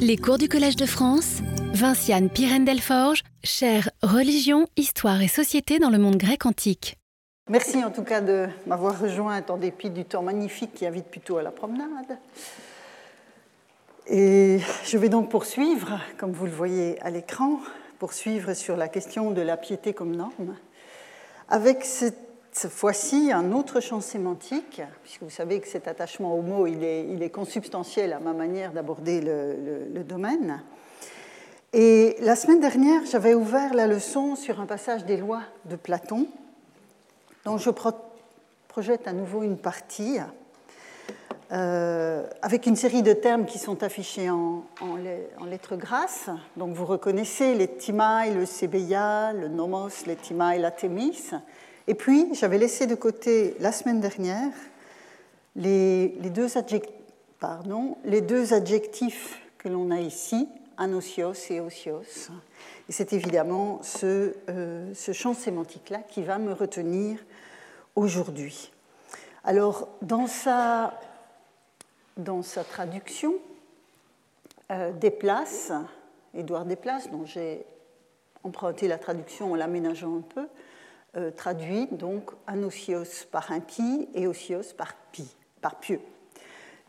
Les cours du Collège de France, Vinciane Pirène-Delforge, chère Religion, Histoire et Société dans le monde grec antique. Merci en tout cas de m'avoir rejoint en dépit du temps magnifique qui invite plutôt à la promenade. Et je vais donc poursuivre, comme vous le voyez à l'écran, poursuivre sur la question de la piété comme norme, avec cette fois-ci un autre champ sémantique, puisque vous savez que cet attachement au mot, il est, consubstantiel à ma manière d'aborder le, domaine. Et la semaine dernière, j'avais ouvert la leçon sur un passage des lois de Platon, dont je projette à nouveau une partie, euh, avec une série de termes qui sont affichés en, en, lettres grasses. Donc vous reconnaissez les timaï, le sébeia, le nomos, les timaï, la thémis. Et puis, j'avais laissé de côté la semaine dernière les, deux, adjectifs, que l'on a ici, anosios et osios. Et c'est évidemment ce, euh, ce champ sémantique-là qui va me retenir aujourd'hui. Alors, dans sa, dans sa traduction, euh, Desplaces, Édouard Desplaces, dont j'ai emprunté la traduction en l'aménageant un peu, euh, traduit donc anosios par impie et osios par, pi, par pieux.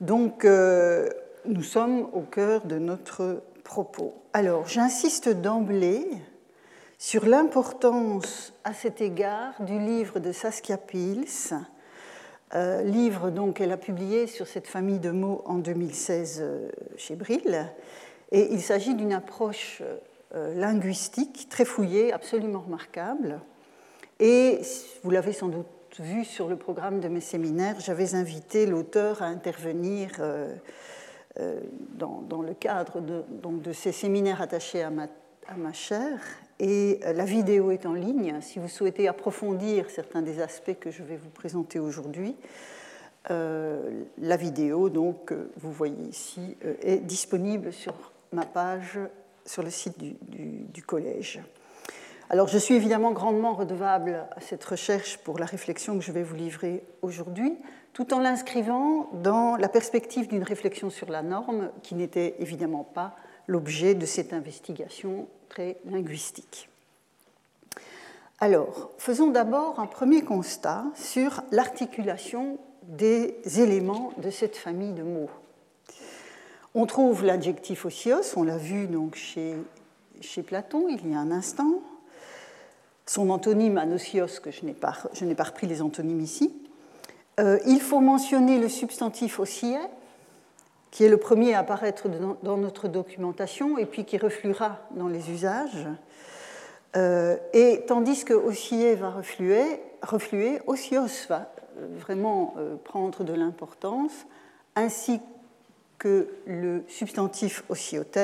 Donc euh, nous sommes au cœur de notre propos. Alors j'insiste d'emblée sur l'importance à cet égard du livre de Saskia Pils, euh, livre donc qu'elle a publié sur cette famille de mots en 2016 chez Brill. Et il s'agit d'une approche linguistique très fouillée, absolument remarquable, et vous l'avez sans doute vu sur le programme de mes séminaires, j'avais invité l'auteur à intervenir euh, euh, dans, le cadre de, donc de ces séminaires attachés à ma, à chaire. Et euh, la vidéo est en ligne. Si vous souhaitez approfondir certains des aspects que je vais vous présenter aujourd'hui, la vidéo, donc, vous voyez ici, est disponible sur ma page sur le site du collège. Alors je suis évidemment grandement redevable à cette recherche pour la réflexion que je vais vous livrer aujourd'hui, tout en l'inscrivant dans la perspective d'une réflexion sur la norme qui n'était évidemment pas l'objet de cette investigation très linguistique. Alors, faisons d'abord un premier constat sur l'articulation des éléments de cette famille de mots. On trouve l'adjectif osios, on l'a vu donc chez, chez Platon il y a un instant, son antonyme anosios, que je n'ai pas, pas, repris les antonymes ici. Euh, il faut mentionner le substantif oscillet, qui est le premier à apparaître dans, notre documentation et puis qui refluera dans les usages. Euh, et tandis que osciller va refluer, refluer osios va euh, vraiment prendre de l'importance, ainsi que le substantif osiotes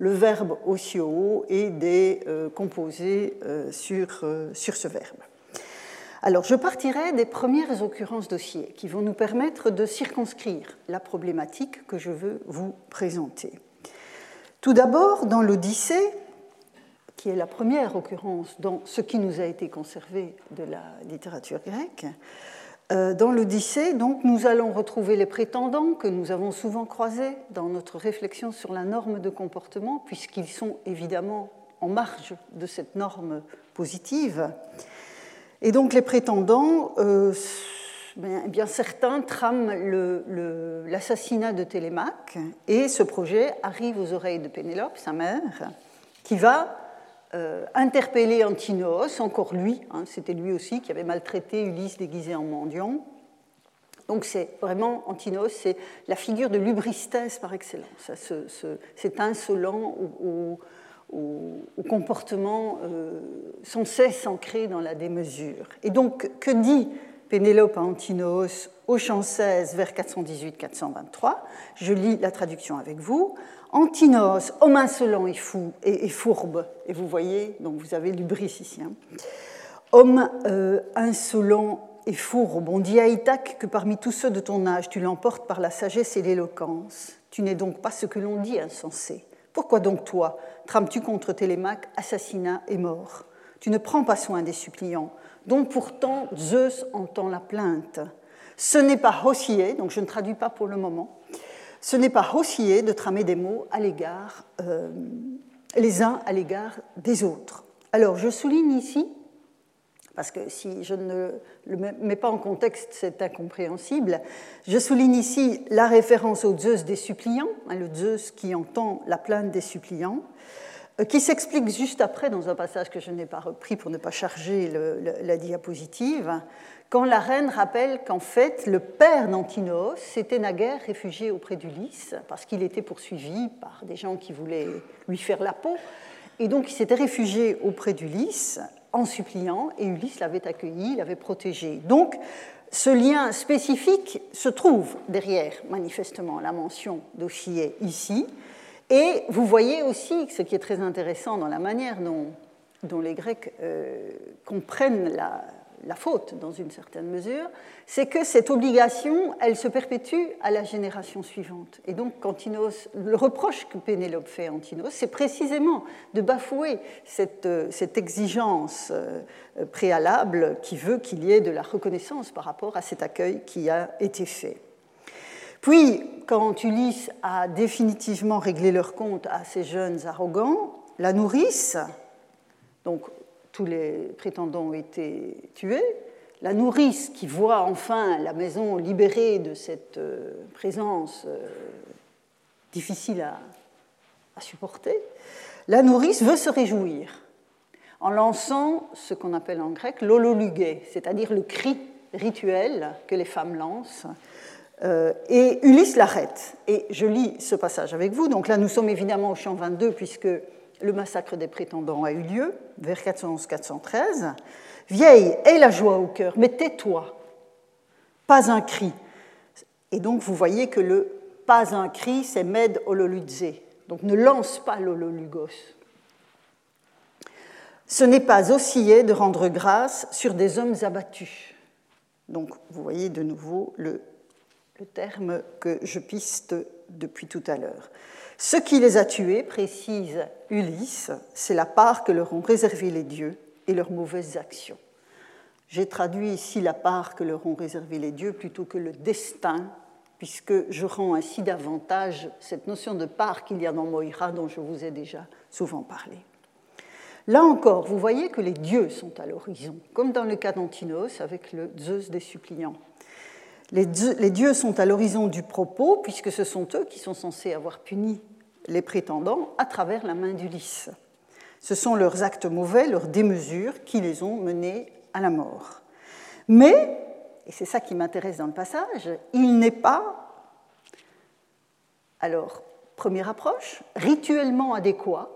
le verbe ocio et des euh, composés euh, sur, euh, sur ce verbe. Alors, je partirai des premières occurrences dossiers qui vont nous permettre de circonscrire la problématique que je veux vous présenter. Tout d'abord, dans l'Odyssée, qui est la première occurrence dans ce qui nous a été conservé de la littérature grecque, dans l'Odyssée, donc, nous allons retrouver les prétendants que nous avons souvent croisés dans notre réflexion sur la norme de comportement, puisqu'ils sont évidemment en marge de cette norme positive. Et donc, les prétendants, euh, ben, bien, certains trament l'assassinat de Télémaque, et ce projet arrive aux oreilles de Pénélope, sa mère, qui va euh, interpeller encore lui, hein, c'était lui aussi qui avait maltraité Ulysse déguisé en mendiant. Donc c'est vraiment Antinos, c'est la figure de lubristès par excellence, cet insolent au, comportement euh, sans cesse ancré dans la démesure. Et donc que dit Pénélope à Antinos au champ 16 vers 418-423 Je lis la traduction avec vous. Antinos, homme insolent et fou et, fourbe, et vous voyez, donc vous avez l'ubris ici. Hein. Homme euh, insolent et fourbe, on dit à Ithaque que parmi tous ceux de ton âge, tu l'emportes par la sagesse et l'éloquence. Tu n'es donc pas ce que l'on dit insensé. Pourquoi donc toi trames-tu contre Télémaque assassinat et mort? Tu ne prends pas soin des suppliants, dont pourtant Zeus entend la plainte. Ce n'est pas Hossier, donc je ne traduis pas pour le moment, ce n'est pas osciller de tramer des mots à l'égard, euh, les uns à l'égard des autres. Alors, je souligne ici, parce que si je ne le mets pas en contexte, c'est incompréhensible, je souligne ici la référence au Zeus des suppliants, hein, le Zeus qui entend la plainte des suppliants, euh, qui s'explique juste après dans un passage que je n'ai pas repris pour ne pas charger la diapositive, quand la reine rappelle qu'en fait le père d'Antinos s'était naguère réfugié auprès d'Ulysse parce qu'il était poursuivi par des gens qui voulaient lui faire la peau, et donc il s'était réfugié auprès d'Ulysse en suppliant, et Ulysse l'avait accueilli, l'avait protégé. Donc ce lien spécifique se trouve derrière manifestement la mention d'Ossier ici, et vous voyez aussi ce qui est très intéressant dans la manière dont, les Grecs euh, comprennent la, faute dans une certaine mesure, c'est que cette obligation, elle se perpétue à la génération suivante. Et donc, le reproche que Pénélope fait à Antinos, c'est précisément de bafouer cette, euh, exigence euh, préalable qui veut qu'il y ait de la reconnaissance par rapport à cet accueil qui a été fait. Puis, quand Ulysse a définitivement réglé leur compte à ces jeunes arrogants, la nourrice, donc tous les prétendants ont été tués, la nourrice qui voit enfin la maison libérée de cette euh, présence euh, difficile à, supporter, la nourrice veut se réjouir en lançant ce qu'on appelle en grec l'ololugé, c'est-à-dire le cri rituel que les femmes lancent euh, et Ulysse l'arrête. Et je lis ce passage avec vous. Donc là, nous sommes évidemment au champ 22, puisque le massacre des prétendants a eu lieu, vers 411-413. Vieille, aie la joie au cœur, mais tais-toi. Pas un cri. Et donc, vous voyez que le pas un cri, c'est med ololudze. Donc, ne lance pas l'ololugos. Ce n'est pas osciller de rendre grâce sur des hommes abattus. Donc, vous voyez de nouveau le le terme que je piste depuis tout à l'heure. Ce qui les a tués, précise Ulysse, c'est la part que leur ont réservée les dieux et leurs mauvaises actions. J'ai traduit ici la part que leur ont réservée les dieux plutôt que le destin, puisque je rends ainsi davantage cette notion de part qu'il y a dans Moïra dont je vous ai déjà souvent parlé. Là encore, vous voyez que les dieux sont à l'horizon, comme dans le cas d'Antinos avec le Zeus des suppliants. Les dieux sont à l'horizon du propos, puisque ce sont eux qui sont censés avoir puni les prétendants à travers la main d'Ulysse. Ce sont leurs actes mauvais, leurs démesures, qui les ont menés à la mort. Mais, et c'est ça qui m'intéresse dans le passage, il n'est pas, alors, première approche, rituellement adéquat,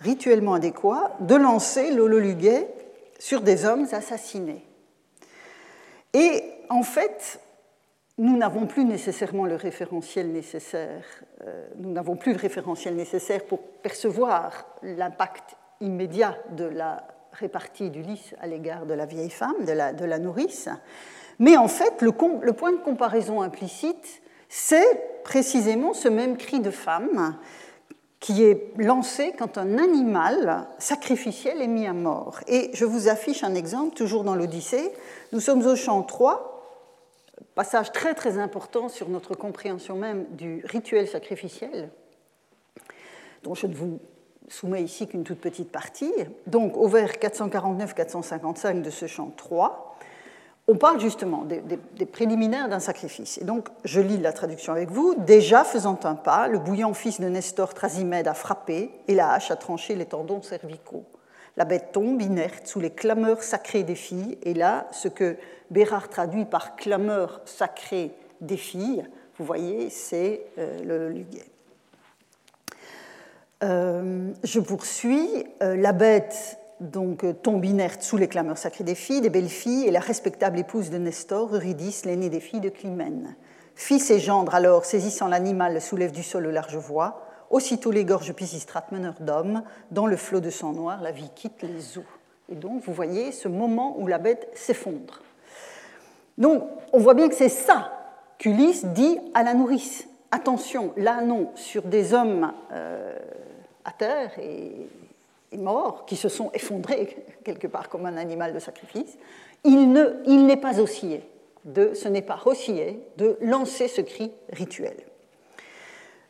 rituellement adéquat de lancer l'hololuguet sur des hommes assassinés. Et en fait, nous n'avons plus nécessairement le référentiel nécessaire, euh, nous n'avons plus le référentiel nécessaire pour percevoir l'impact immédiat de la répartie d'Ulysse à l'égard de la vieille femme, de la, nourrice. Mais en fait, le, le point de comparaison implicite, c'est précisément ce même cri de femme qui est lancé quand un animal sacrificiel est mis à mort. Et je vous affiche un exemple, toujours dans l'Odyssée. Nous sommes au chant 3, passage très très important sur notre compréhension même du rituel sacrificiel, dont je ne vous soumets ici qu'une toute petite partie. Donc au vers 449-455 de ce chant 3, on parle justement des, préliminaires d'un sacrifice. Et donc je lis la traduction avec vous. Déjà faisant un pas, le bouillant fils de Nestor Trasimède a frappé et la hache a tranché les tendons cervicaux. La bête tombe inerte sous les clameurs sacrées des filles. Et là, ce que Bérard traduit par clameurs sacrées des filles, vous voyez, c'est euh, le Luguet. Euh, je poursuis. Euh, la bête donc tombe inerte sous les clameurs sacrées des filles, des belles filles, et la respectable épouse de Nestor, Eurydice, l'aînée des filles de Clymène. Fils et gendre, alors, saisissant l'animal, soulève du sol aux larges voix. Aussitôt les gorges Pisistrate, meneur d'hommes, dans le flot de sang noir, la vie quitte les eaux. Et donc, vous voyez ce moment où la bête s'effondre. Donc, on voit bien que c'est ça qu'Ulysse dit à la nourrice. Attention, là non, sur des hommes euh, à terre et, morts, qui se sont effondrés quelque part comme un animal de sacrifice, il n'est pas oscillé, de, ce n'est pas oscillé de lancer ce cri rituel.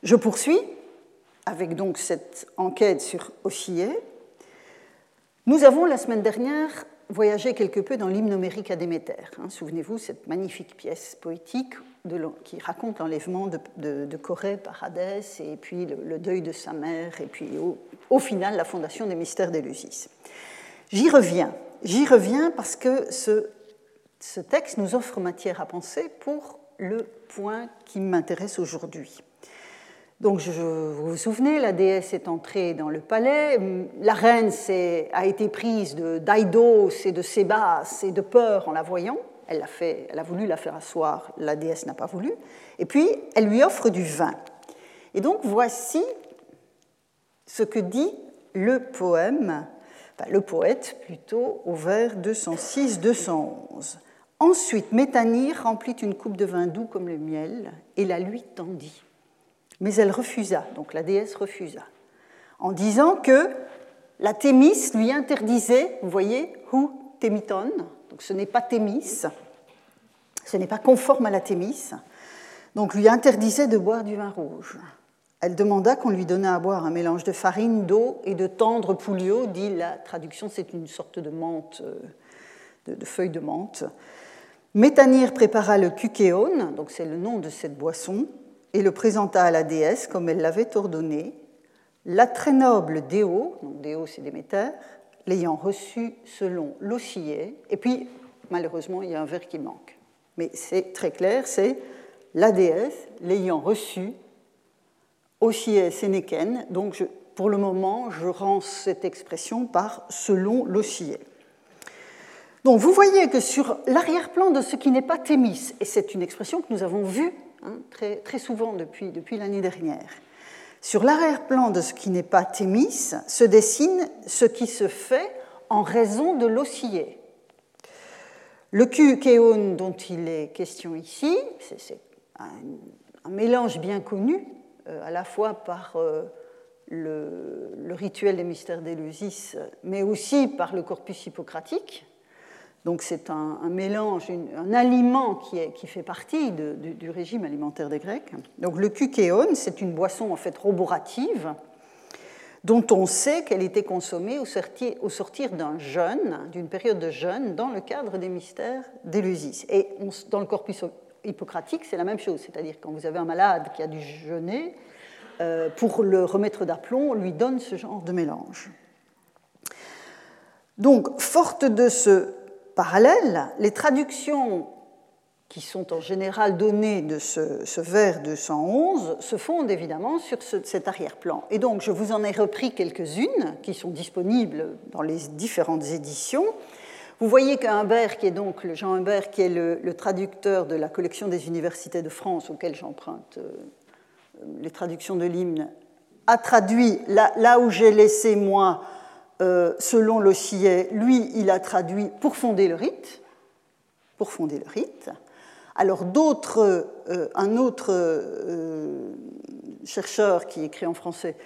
Je poursuis avec donc cette enquête sur Oscillé. Nous avons la semaine dernière voyagé quelque peu dans l'hymne homérique à Déméter. Hein. Souvenez-vous, cette magnifique pièce poétique qui raconte l'enlèvement de, Corée par Hadès et puis le, deuil de sa mère et puis au, final la fondation des mystères d'Éleusis. J'y reviens. J'y reviens parce que ce, ce texte nous offre matière à penser pour le point qui m'intéresse aujourd'hui. Donc, je, vous vous souvenez, la déesse est entrée dans le palais. La reine a été prise d'Aïdos et de Sébas et de peur en la voyant. Elle a, fait, elle a voulu la faire asseoir, la déesse n'a pas voulu. Et puis, elle lui offre du vin. Et donc, voici ce que dit le poème, enfin, le poète plutôt, au vers 206-211. Ensuite, Métanire remplit une coupe de vin doux comme le miel et la lui tendit mais elle refusa, donc la déesse refusa, en disant que la Thémis lui interdisait, vous voyez, hu Thémiton, donc ce n'est pas Thémis, ce n'est pas conforme à la Thémis, donc lui interdisait de boire du vin rouge. Elle demanda qu'on lui donnât à boire un mélange de farine, d'eau et de tendre poulio, dit la traduction, c'est une sorte de menthe, euh, de, feuilles de menthe. Métanire prépara le kukéon, donc c'est le nom de cette boisson, et le présenta à la déesse comme elle l'avait ordonné. La très noble Déo, donc Déo c'est Déméter, l'ayant reçu selon l'Ossier, et puis malheureusement il y a un vers qui manque. Mais c'est très clair, c'est la déesse l'ayant reçu, Ossier Sénéken, donc pour le moment je rends cette expression par selon l'Ossier. Donc vous voyez que sur l'arrière-plan de ce qui n'est pas Thémis, et c'est une expression que nous avons vue Hein, très, souvent depuis, l'année dernière. Sur l'arrière-plan de ce qui n'est pas Thémis se dessine ce qui se fait en raison de l'oscillé. Le Kukéon dont il est question ici, c'est un, mélange bien connu, euh, à la fois par euh, le, le, rituel des mystères d'Éleusis, mais aussi par le corpus hippocratique, donc c'est un, mélange, un aliment qui, fait partie du, régime alimentaire des Grecs. Donc le kukéon, c'est une boisson en fait roborative dont on sait qu'elle était consommée au sortir, au sortir d'un jeûne, d'une période de jeûne, dans le cadre des mystères d'Éleusis. Et dans le corpus hippocratique, c'est la même chose, c'est-à-dire quand vous avez un malade qui a dû jeûner, euh, pour le remettre d'aplomb, on lui donne ce genre de mélange. Donc, forte de ce parallèle, les traductions qui sont en général données de ce, vers 211 se fondent évidemment sur cet arrière-plan. Et donc je vous en ai repris quelques-unes qui sont disponibles dans les différentes éditions. Vous voyez qu'Humbert, qui est donc Jean Humbert, qui est le, traducteur de la collection des universités de France, auquel j'emprunte euh, les traductions de l'hymne, a traduit là où j'ai laissé moi euh, selon l'Ossillet, lui, il a traduit pour fonder le rite. Pour fonder le rite. Alors d'autres, euh, un autre euh, chercheur qui écrit en français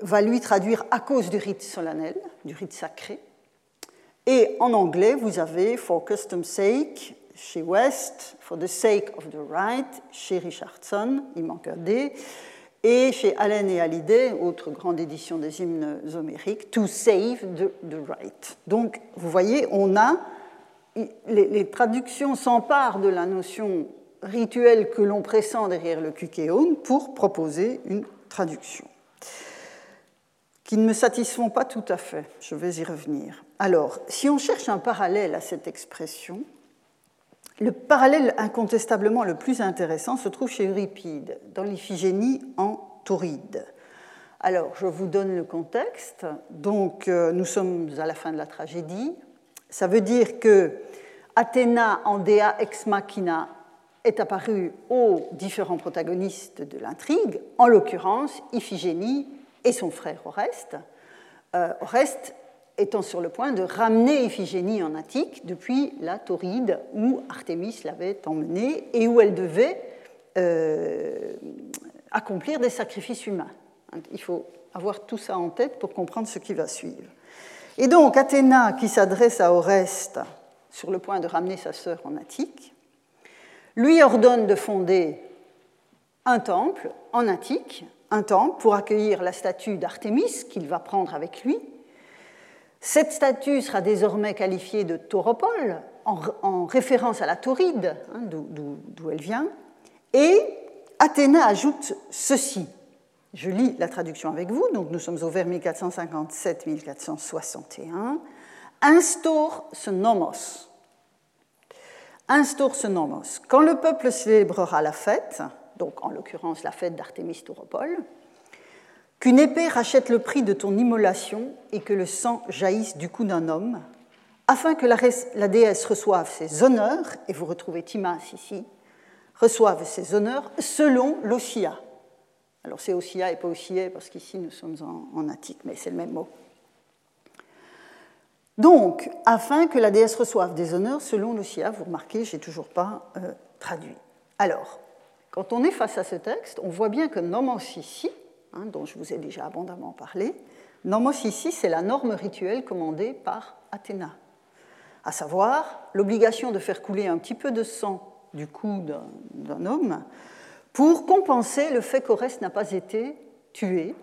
va lui traduire à cause du rite solennel, du rite sacré. Et en anglais, vous avez For custom's sake chez West, For the sake of the right chez Richardson, il manque un D, et chez Allen et Hallyday, autre grande édition des hymnes homériques, To Save the, Right. Donc, vous voyez, on a. Les, traductions s'emparent de la notion rituelle que l'on pressent derrière le kukéon pour proposer une traduction qui ne me satisfont pas tout à fait. Je vais y revenir. Alors, si on cherche un parallèle à cette expression, le parallèle incontestablement le plus intéressant se trouve chez Euripide, dans l'Iphigénie en Tauride. Alors, je vous donne le contexte. Donc, euh, nous sommes à la fin de la tragédie. Ça veut dire que Athéna en Dea ex machina est apparue aux différents protagonistes de l'intrigue, en l'occurrence Iphigénie et son frère Oreste. Euh, Oreste étant sur le point de ramener Iphigénie en Attique depuis la Tauride où Artémis l'avait emmenée et où elle devait euh, accomplir des sacrifices humains. Il faut avoir tout ça en tête pour comprendre ce qui va suivre. Et donc Athéna, qui s'adresse à Oreste sur le point de ramener sa sœur en Attique, lui ordonne de fonder un temple en Attique, un temple pour accueillir la statue d'Artémis qu'il va prendre avec lui. Cette statue sera désormais qualifiée de tauropole, en, référence à la tauride, hein, d'où elle vient. Et Athéna ajoute ceci. Je lis la traduction avec vous, donc nous sommes au vers 1457-1461. Instaure ce nomos. Instaure ce nomos. Quand le peuple célébrera la fête, donc en l'occurrence la fête d'Artémis Tauropole, qu'une épée rachète le prix de ton immolation et que le sang jaillisse du cou d'un homme, afin que la, déesse reçoive ses honneurs, et vous retrouvez Timas ici, reçoive ses honneurs selon l'Ossia. Alors c'est Ossia et pas Ossier, parce qu'ici nous sommes en, attique, mais c'est le même mot. Donc, afin que la déesse reçoive des honneurs selon l'Ossia, vous remarquez, je n'ai toujours pas euh, traduit. Alors, quand on est face à ce texte, on voit bien que nomos ici, hein, dont je vous ai déjà abondamment parlé, nomos ici, c'est la norme rituelle commandée par Athéna, à savoir l'obligation de faire couler un petit peu de sang du cou d'un homme pour compenser le fait qu'Oreste n'a pas été tué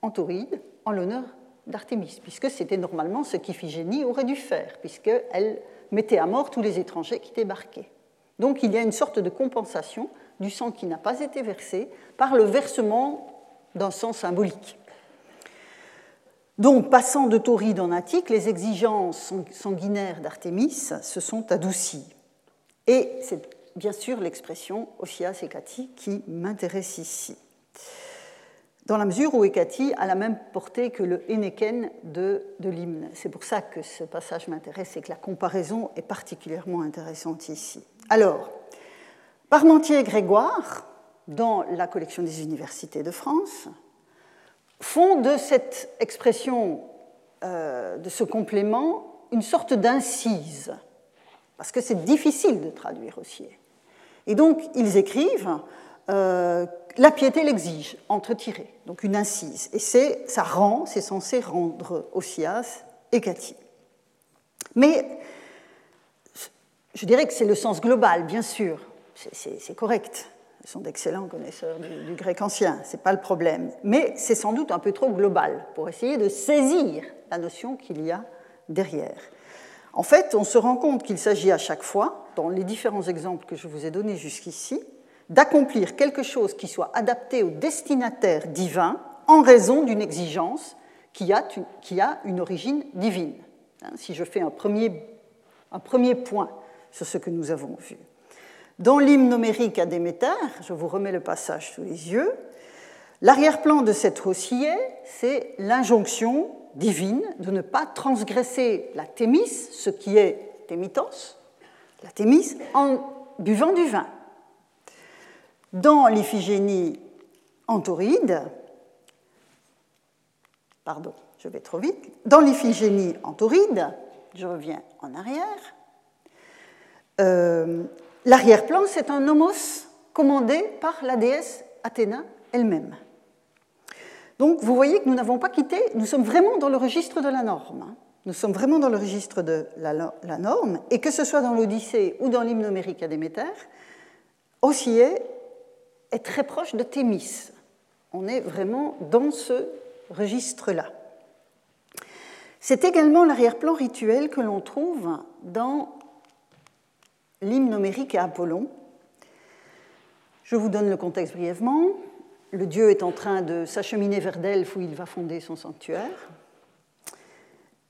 en Tauride en l'honneur d'Artémis, puisque c'était normalement ce qu'Iphigénie aurait dû faire, puisqu'elle mettait à mort tous les étrangers qui débarquaient. Donc il y a une sorte de compensation du sang qui n'a pas été versé par le versement d'un sang symbolique. Donc, passant de Tauride en Attique, les exigences sanguinaires d'Artémis se sont adoucies. Et c'est bien sûr l'expression Osias Ekati qui m'intéresse ici, dans la mesure où Ekati a la même portée que le Eneken de, de l'hymne. C'est pour ça que ce passage m'intéresse et que la comparaison est particulièrement intéressante ici. Alors, Parmentier et Grégoire, dans la collection des universités de France, font de cette expression, euh, de ce complément, une sorte d'incise, parce que c'est difficile de traduire aussi. Et donc, ils écrivent euh, La piété l'exige, entre tirés, donc une incise. Et ça rend, c'est censé rendre Osias et Cathy. Mais je dirais que c'est le sens global, bien sûr c'est correct. Ils sont d'excellents connaisseurs du, grec ancien, ce n'est pas le problème. Mais c'est sans doute un peu trop global pour essayer de saisir la notion qu'il y a derrière. En fait, on se rend compte qu'il s'agit à chaque fois, dans les différents exemples que je vous ai donnés jusqu'ici, d'accomplir quelque chose qui soit adapté au destinataire divin en raison d'une exigence qui a, qui a, une origine divine. Hein, si je fais un premier, un premier point sur ce que nous avons vu. Dans l'hymne numérique à Déméter, je vous remets le passage sous les yeux, l'arrière-plan de cette rossier, c'est l'injonction divine de ne pas transgresser la thémis, ce qui est thémitos, la thémis, en buvant du vin. Dans l'iphigénie antoride, pardon, je vais trop vite, dans l'iphigénie antoride, je reviens en arrière, euh, L'arrière-plan, c'est un nomos commandé par la déesse Athéna elle-même. Donc vous voyez que nous n'avons pas quitté, nous sommes vraiment dans le registre de la norme. Hein. Nous sommes vraiment dans le registre de la, norme, et que ce soit dans l'Odyssée ou dans l'hymne numérique à Déméter, Ossier est très proche de Thémis. On est vraiment dans ce registre-là. C'est également l'arrière-plan rituel que l'on trouve dans l'hymne numérique à Apollon. Je vous donne le contexte brièvement. Le dieu est en train de s'acheminer vers Delphes où il va fonder son sanctuaire.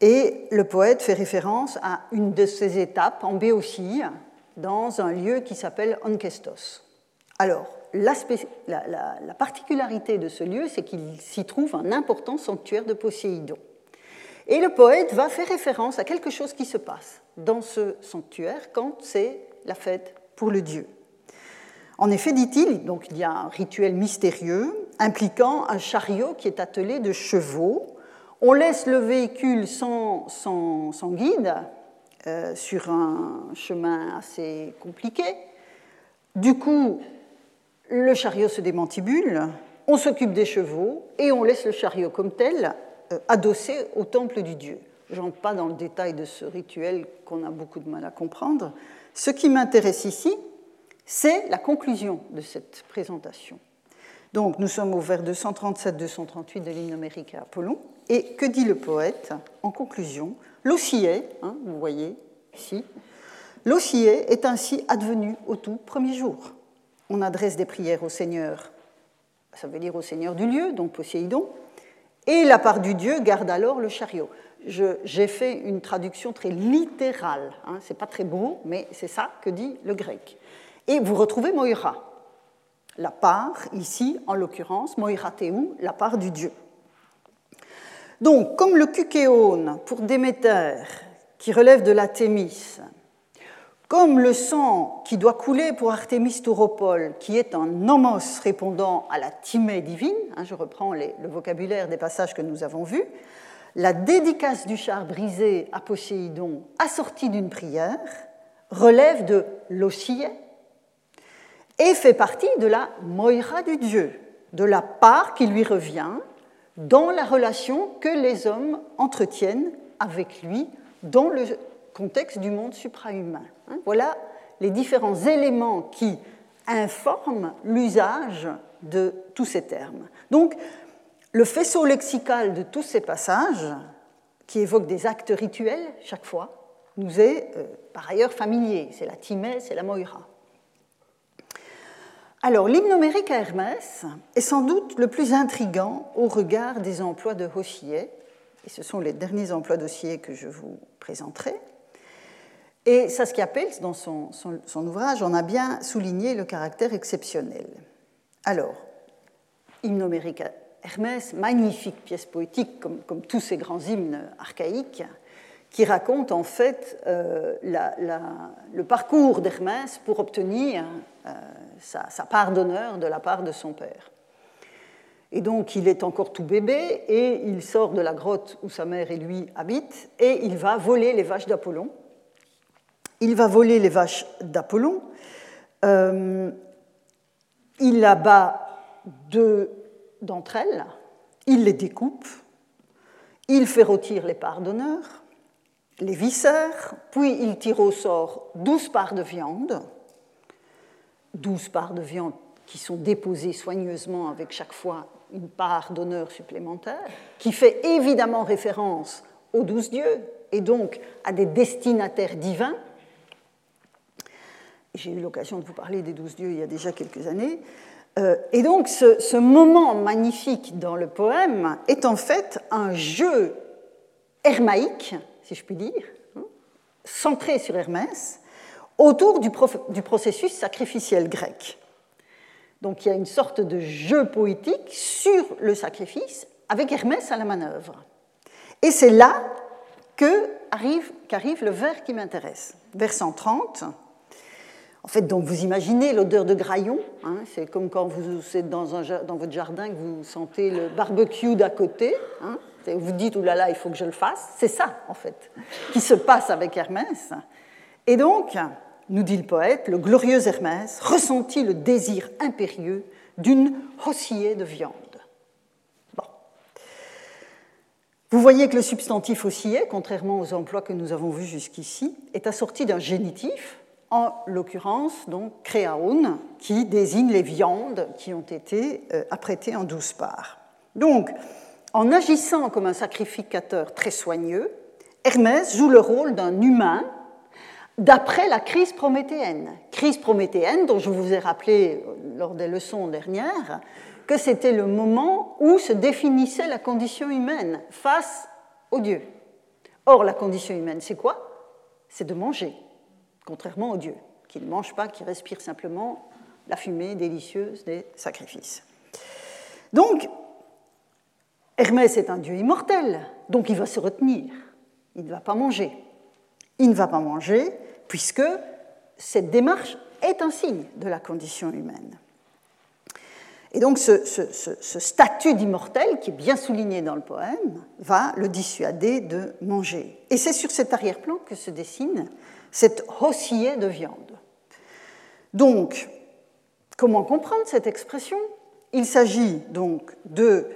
Et le poète fait référence à une de ces étapes en Béotie, dans un lieu qui s'appelle Onkestos. Alors, la, la, particularité de ce lieu, c'est qu'il s'y trouve un important sanctuaire de Poséidon. Et le poète va faire référence à quelque chose qui se passe dans ce sanctuaire quand c'est la fête pour le dieu. En effet, dit-il, donc il y a un rituel mystérieux impliquant un chariot qui est attelé de chevaux. On laisse le véhicule sans, guide euh, sur un chemin assez compliqué. Du coup, le chariot se démantibule, on s'occupe des chevaux et on laisse le chariot comme tel adossé au temple du dieu. Je n'entre pas dans le détail de ce rituel qu'on a beaucoup de mal à comprendre. Ce qui m'intéresse ici, c'est la conclusion de cette présentation. Donc nous sommes au vers 237-238 de l'hymne numérique à Apollon. Et que dit le poète en conclusion L'Ossier, hein, vous voyez ici, l'Ossier est ainsi advenu au tout premier jour. On adresse des prières au Seigneur, ça veut dire au Seigneur du lieu, donc Poséidon, et la part du Dieu garde alors le chariot. J'ai fait une traduction très littérale, hein, c'est pas très beau, mais c'est ça que dit le grec. Et vous retrouvez Moira, la part, ici en l'occurrence, Moirateou, la part du Dieu. Donc, comme le kukéon pour Déméter, qui relève de la Thémis, comme le sang qui doit couler pour Artémis Tauropole, qui est un nomos répondant à la timée divine, hein, je reprends le vocabulaire des passages que nous avons vus, la dédicace du char brisé à Poséidon, assortie d'une prière, relève de l'ossillet et fait partie de la moira du Dieu, de la part qui lui revient dans la relation que les hommes entretiennent avec lui dans le contexte du monde suprahumain. Hein, voilà les différents éléments qui informent l'usage de tous ces termes. Donc, le faisceau lexical de tous ces passages, qui évoquent des actes rituels chaque fois, nous est euh, par ailleurs familier. C'est la timée, c'est la moira. Alors, l'hymne numérique à Hermès est sans doute le plus intrigant au regard des emplois de Hossier, et ce sont les derniers emplois d'Hossier que je vous présenterai. Et Saskia Pels, dans son, ouvrage, en a bien souligné le caractère exceptionnel. Alors, à Hermès, magnifique pièce poétique, comme, comme tous ces grands hymnes archaïques, qui raconte en fait euh, le parcours d'Hermès pour obtenir euh, sa, part d'honneur de la part de son père. Et donc il est encore tout bébé et il sort de la grotte où sa mère et lui habitent et il va voler les vaches d'Apollon. Il va voler les vaches d'Apollon. Euh, il abat deux d'entre elles, il les découpe, il fait rôtir les parts d'honneur, les viscères, puis il tire au sort 12 parts de viande, 12 parts de viande qui sont déposées soigneusement avec chaque fois une part d'honneur supplémentaire, qui fait évidemment référence aux douze dieux et donc à des destinataires divins. J'ai eu l'occasion de vous parler des douze dieux il y a déjà quelques années. Euh, et donc ce, moment magnifique dans le poème est en fait un jeu hermaïque si je puis dire, hein, centré sur Hermès, autour du, processus sacrificiel grec. Donc il y a une sorte de jeu poétique sur le sacrifice avec Hermès à la manœuvre. Et c'est là qu'arrive le vers qui m'intéresse. Vers 130. En fait, donc vous imaginez l'odeur de graillon. Hein, c'est comme quand vous êtes dans, votre jardin que vous sentez le barbecue d'à côté. Hein, vous dites, oulala, il faut que je le fasse. C'est ça, en fait, qui se passe avec Hermès. Et donc, nous dit le poète, le glorieux Hermès ressentit le désir impérieux d'une rossillée de viande. Bon. Vous voyez que le substantif oscillé, contrairement aux emplois que nous avons vus jusqu'ici, est assorti d'un génitif, en l'occurrence donc créaon, qui désigne les viandes qui ont été euh, apprêtées en douze parts. Donc, en agissant comme un sacrificateur très soigneux, Hermès joue le rôle d'un humain d'après la crise prométhéenne. Crise prométhéenne dont je vous ai rappelé lors des leçons dernières que c'était le moment où se définissait la condition humaine face au Dieu. Or, la condition humaine, c'est quoi? C'est de manger, contrairement au Dieu, qui ne mange pas, qui respire simplement la fumée délicieuse des sacrifices. Donc, Hermès est un dieu immortel, donc il va se retenir, il ne va pas manger. Il ne va pas manger puisque cette démarche est un signe de la condition humaine. Et donc ce, statut d'immortel, qui est bien souligné dans le poème, va le dissuader de manger. Et c'est sur cet arrière-plan que se dessine cette rossillée de viande. Donc, comment comprendre cette expression? Il s'agit donc de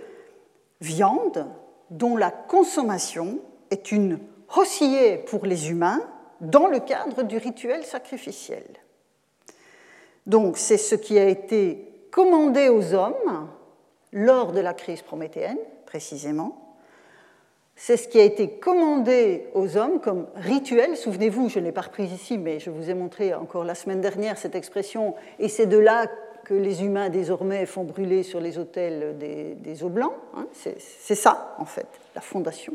viande dont la consommation est une rossillée pour les humains dans le cadre du rituel sacrificiel. Donc c'est ce qui a été commandé aux hommes lors de la crise prométhéenne, précisément. C'est ce qui a été commandé aux hommes comme rituel. Souvenez-vous, je ne l'ai pas repris ici, mais je vous ai montré encore la semaine dernière cette expression, et c'est de là que les humains désormais font brûler sur les autels des, eaux blancs. Hein. C'est ça, en fait, la fondation,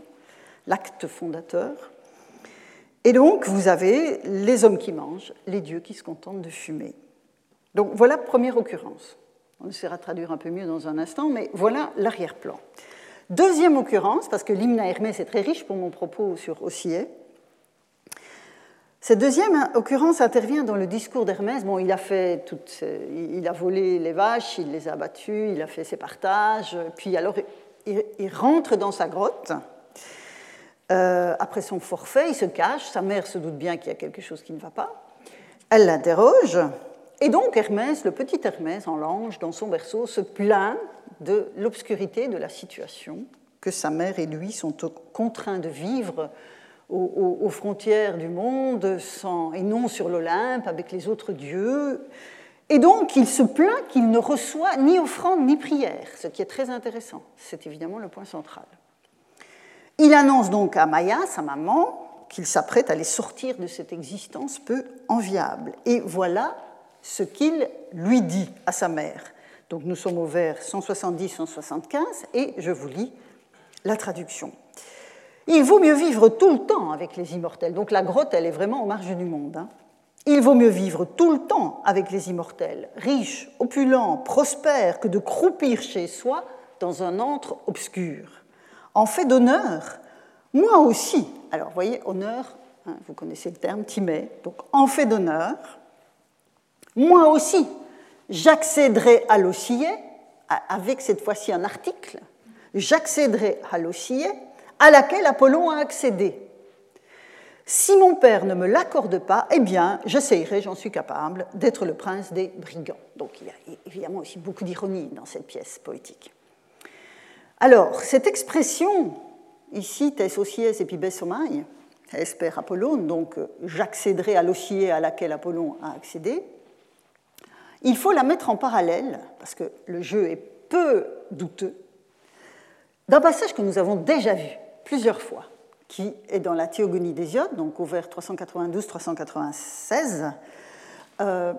l'acte fondateur. Et donc, vous avez les hommes qui mangent, les dieux qui se contentent de fumer. Donc, voilà première occurrence. On essaiera de traduire un peu mieux dans un instant, mais voilà l'arrière-plan. Deuxième occurrence, parce que l'hymne à Hermès est très riche pour mon propos sur Ossie. Cette deuxième occurrence intervient dans le discours d'Hermès. Bon, il a fait il a volé les vaches, il les a battues, il a fait ses partages, puis alors il, rentre dans sa grotte. Euh, après son forfait, il se cache. Sa mère se doute bien qu'il y a quelque chose qui ne va pas. Elle l'interroge. Et donc Hermès, le petit Hermès en l'ange, dans son berceau, se plaint de l'obscurité de la situation que sa mère et lui sont contraints de vivre aux, frontières du monde sans, et non sur l'Olympe avec les autres dieux. Et donc il se plaint qu'il ne reçoit ni offrande ni prière, ce qui est très intéressant. C'est évidemment le point central. Il annonce donc à Maya, sa maman, qu'il s'apprête à les sortir de cette existence peu enviable. Et voilà ce qu'il lui dit à sa mère. Donc nous sommes au vers 170-175 et je vous lis la traduction. Il vaut mieux vivre tout le temps avec les immortels. Donc la grotte, elle est vraiment aux marges du monde. Hein. Il vaut mieux vivre tout le temps avec les immortels, riche, opulent, prospère, que de croupir chez soi dans un antre obscur. En fait d'honneur, moi aussi, alors voyez, honneur, hein, vous connaissez le terme, timé, donc en fait d'honneur, moi aussi, j'accéderai à l'oscillé, avec cette fois-ci un article, j'accéderai à l'oscillé à laquelle Apollon a accédé. Si mon père ne me l'accorde pas, eh bien, j'essayerai, j'en suis capable, d'être le prince des brigands. Donc il y a évidemment aussi beaucoup d'ironie dans cette pièce poétique. Alors, cette expression, ici, tes osies et pibes somai, espère Apollon, donc j'accéderai à l'oscillé à laquelle Apollon a accédé, il faut la mettre en parallèle, parce que le jeu est peu douteux, d'un passage que nous avons déjà vu plusieurs fois, qui est dans la Théogonie d'Hésiode, donc au vers 392-396. Euh,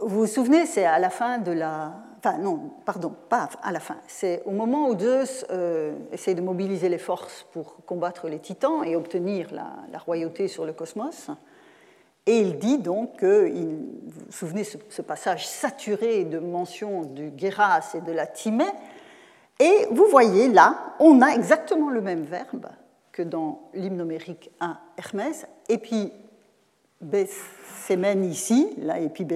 vous vous souvenez, c'est à la fin de la. Enfin, non, pardon, pas à la fin. C'est au moment où Zeus euh, de mobiliser les forces pour combattre les titans et obtenir la royauté sur le cosmos. Et il dit donc que, vous vous souvenez ce, passage saturé de mentions du Guéras et de la Timée, et vous voyez là, on a exactement le même verbe que dans l'hymne numérique 1 Hermès, et puis Bessemen ici, là, et puis.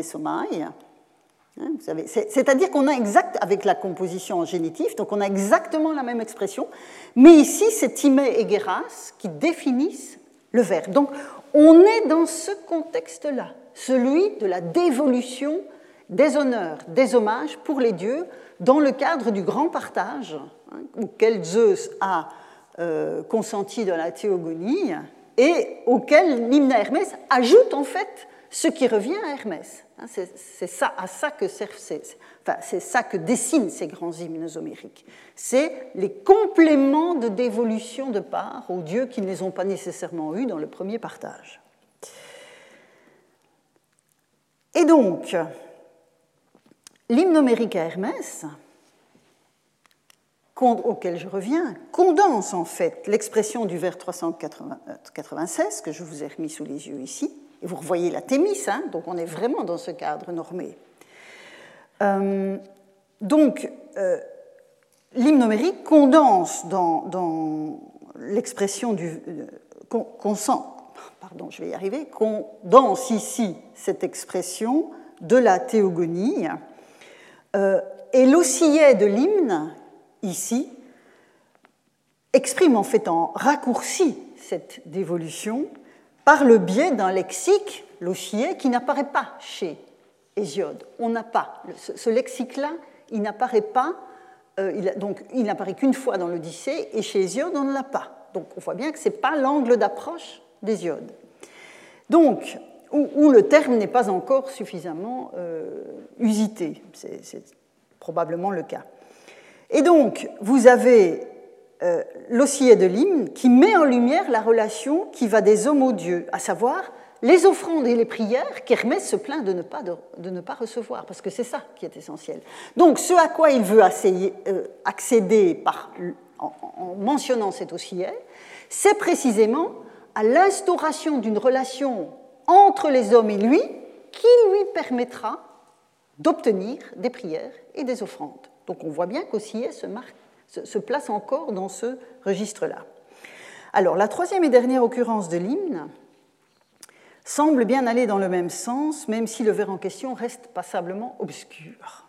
Hein, c'est-à-dire qu'on a exact, avec la composition en génitif, donc on a exactement la même expression, mais ici c'est Timée et Guéras qui définissent le verbe. Donc on est dans ce contexte-là, celui de la dévolution des honneurs, des hommages pour les dieux dans le cadre du grand partage hein, auquel Zeus a euh, consenti dans la théogonie et auquel l'hymne à Hermès ajoute en fait ce qui revient à Hermès. Hein, c'est ça, à ça que servent c'est ça que dessinent ces grands hymnes homériques. C'est les compléments de dévolution de part aux dieux qui ne les ont pas nécessairement eus dans le premier partage. Et donc, l'hymne homérique à Hermès, auquel je reviens, condense en fait l'expression du vers 396 que je vous ai remis sous les yeux ici, et vous revoyez la Thémis, hein, donc on est vraiment dans ce cadre normé. Euh, donc, euh, l'hymne numérique condense dans, l'expression du. Euh, consent, pardon, je vais y arriver, condense ici cette expression de la théogonie. et l'oscillet de l'hymne, ici, exprime en fait en raccourci cette dévolution par le biais d'un lexique, l'oscillet, qui n'apparaît pas chez Hésiode. On n'a pas. Ce, lexique-là, il n'apparaît pas, euh, il, donc il n'apparaît qu'une fois dans l'Odyssée, et chez Hésiode, on ne l'a pas. Donc on voit bien que ce n'est pas l'angle d'approche d'Hésiode. Donc, où, le terme n'est pas encore suffisamment euh, usité. C'est probablement le cas. Et donc, vous avez euh, de l'hymne qui met en lumière la relation qui va des hommes aux dieux, à savoir les offrandes et les prières qu'Hermès se plaint de ne, pas, de, ne pas recevoir, parce que c'est ça qui est essentiel. Donc, ce à quoi il veut euh, accéder en, en, mentionnant cet oscillet, c'est précisément à l'instauration d'une relation entre les hommes et lui qui lui permettra d'obtenir des prières et des offrandes. Donc on voit bien qu'Ossillet se, se, place encore dans ce registre-là. Alors la troisième et dernière occurrence de l'hymne semble bien aller dans le même sens, même si le vers en question reste passablement obscur.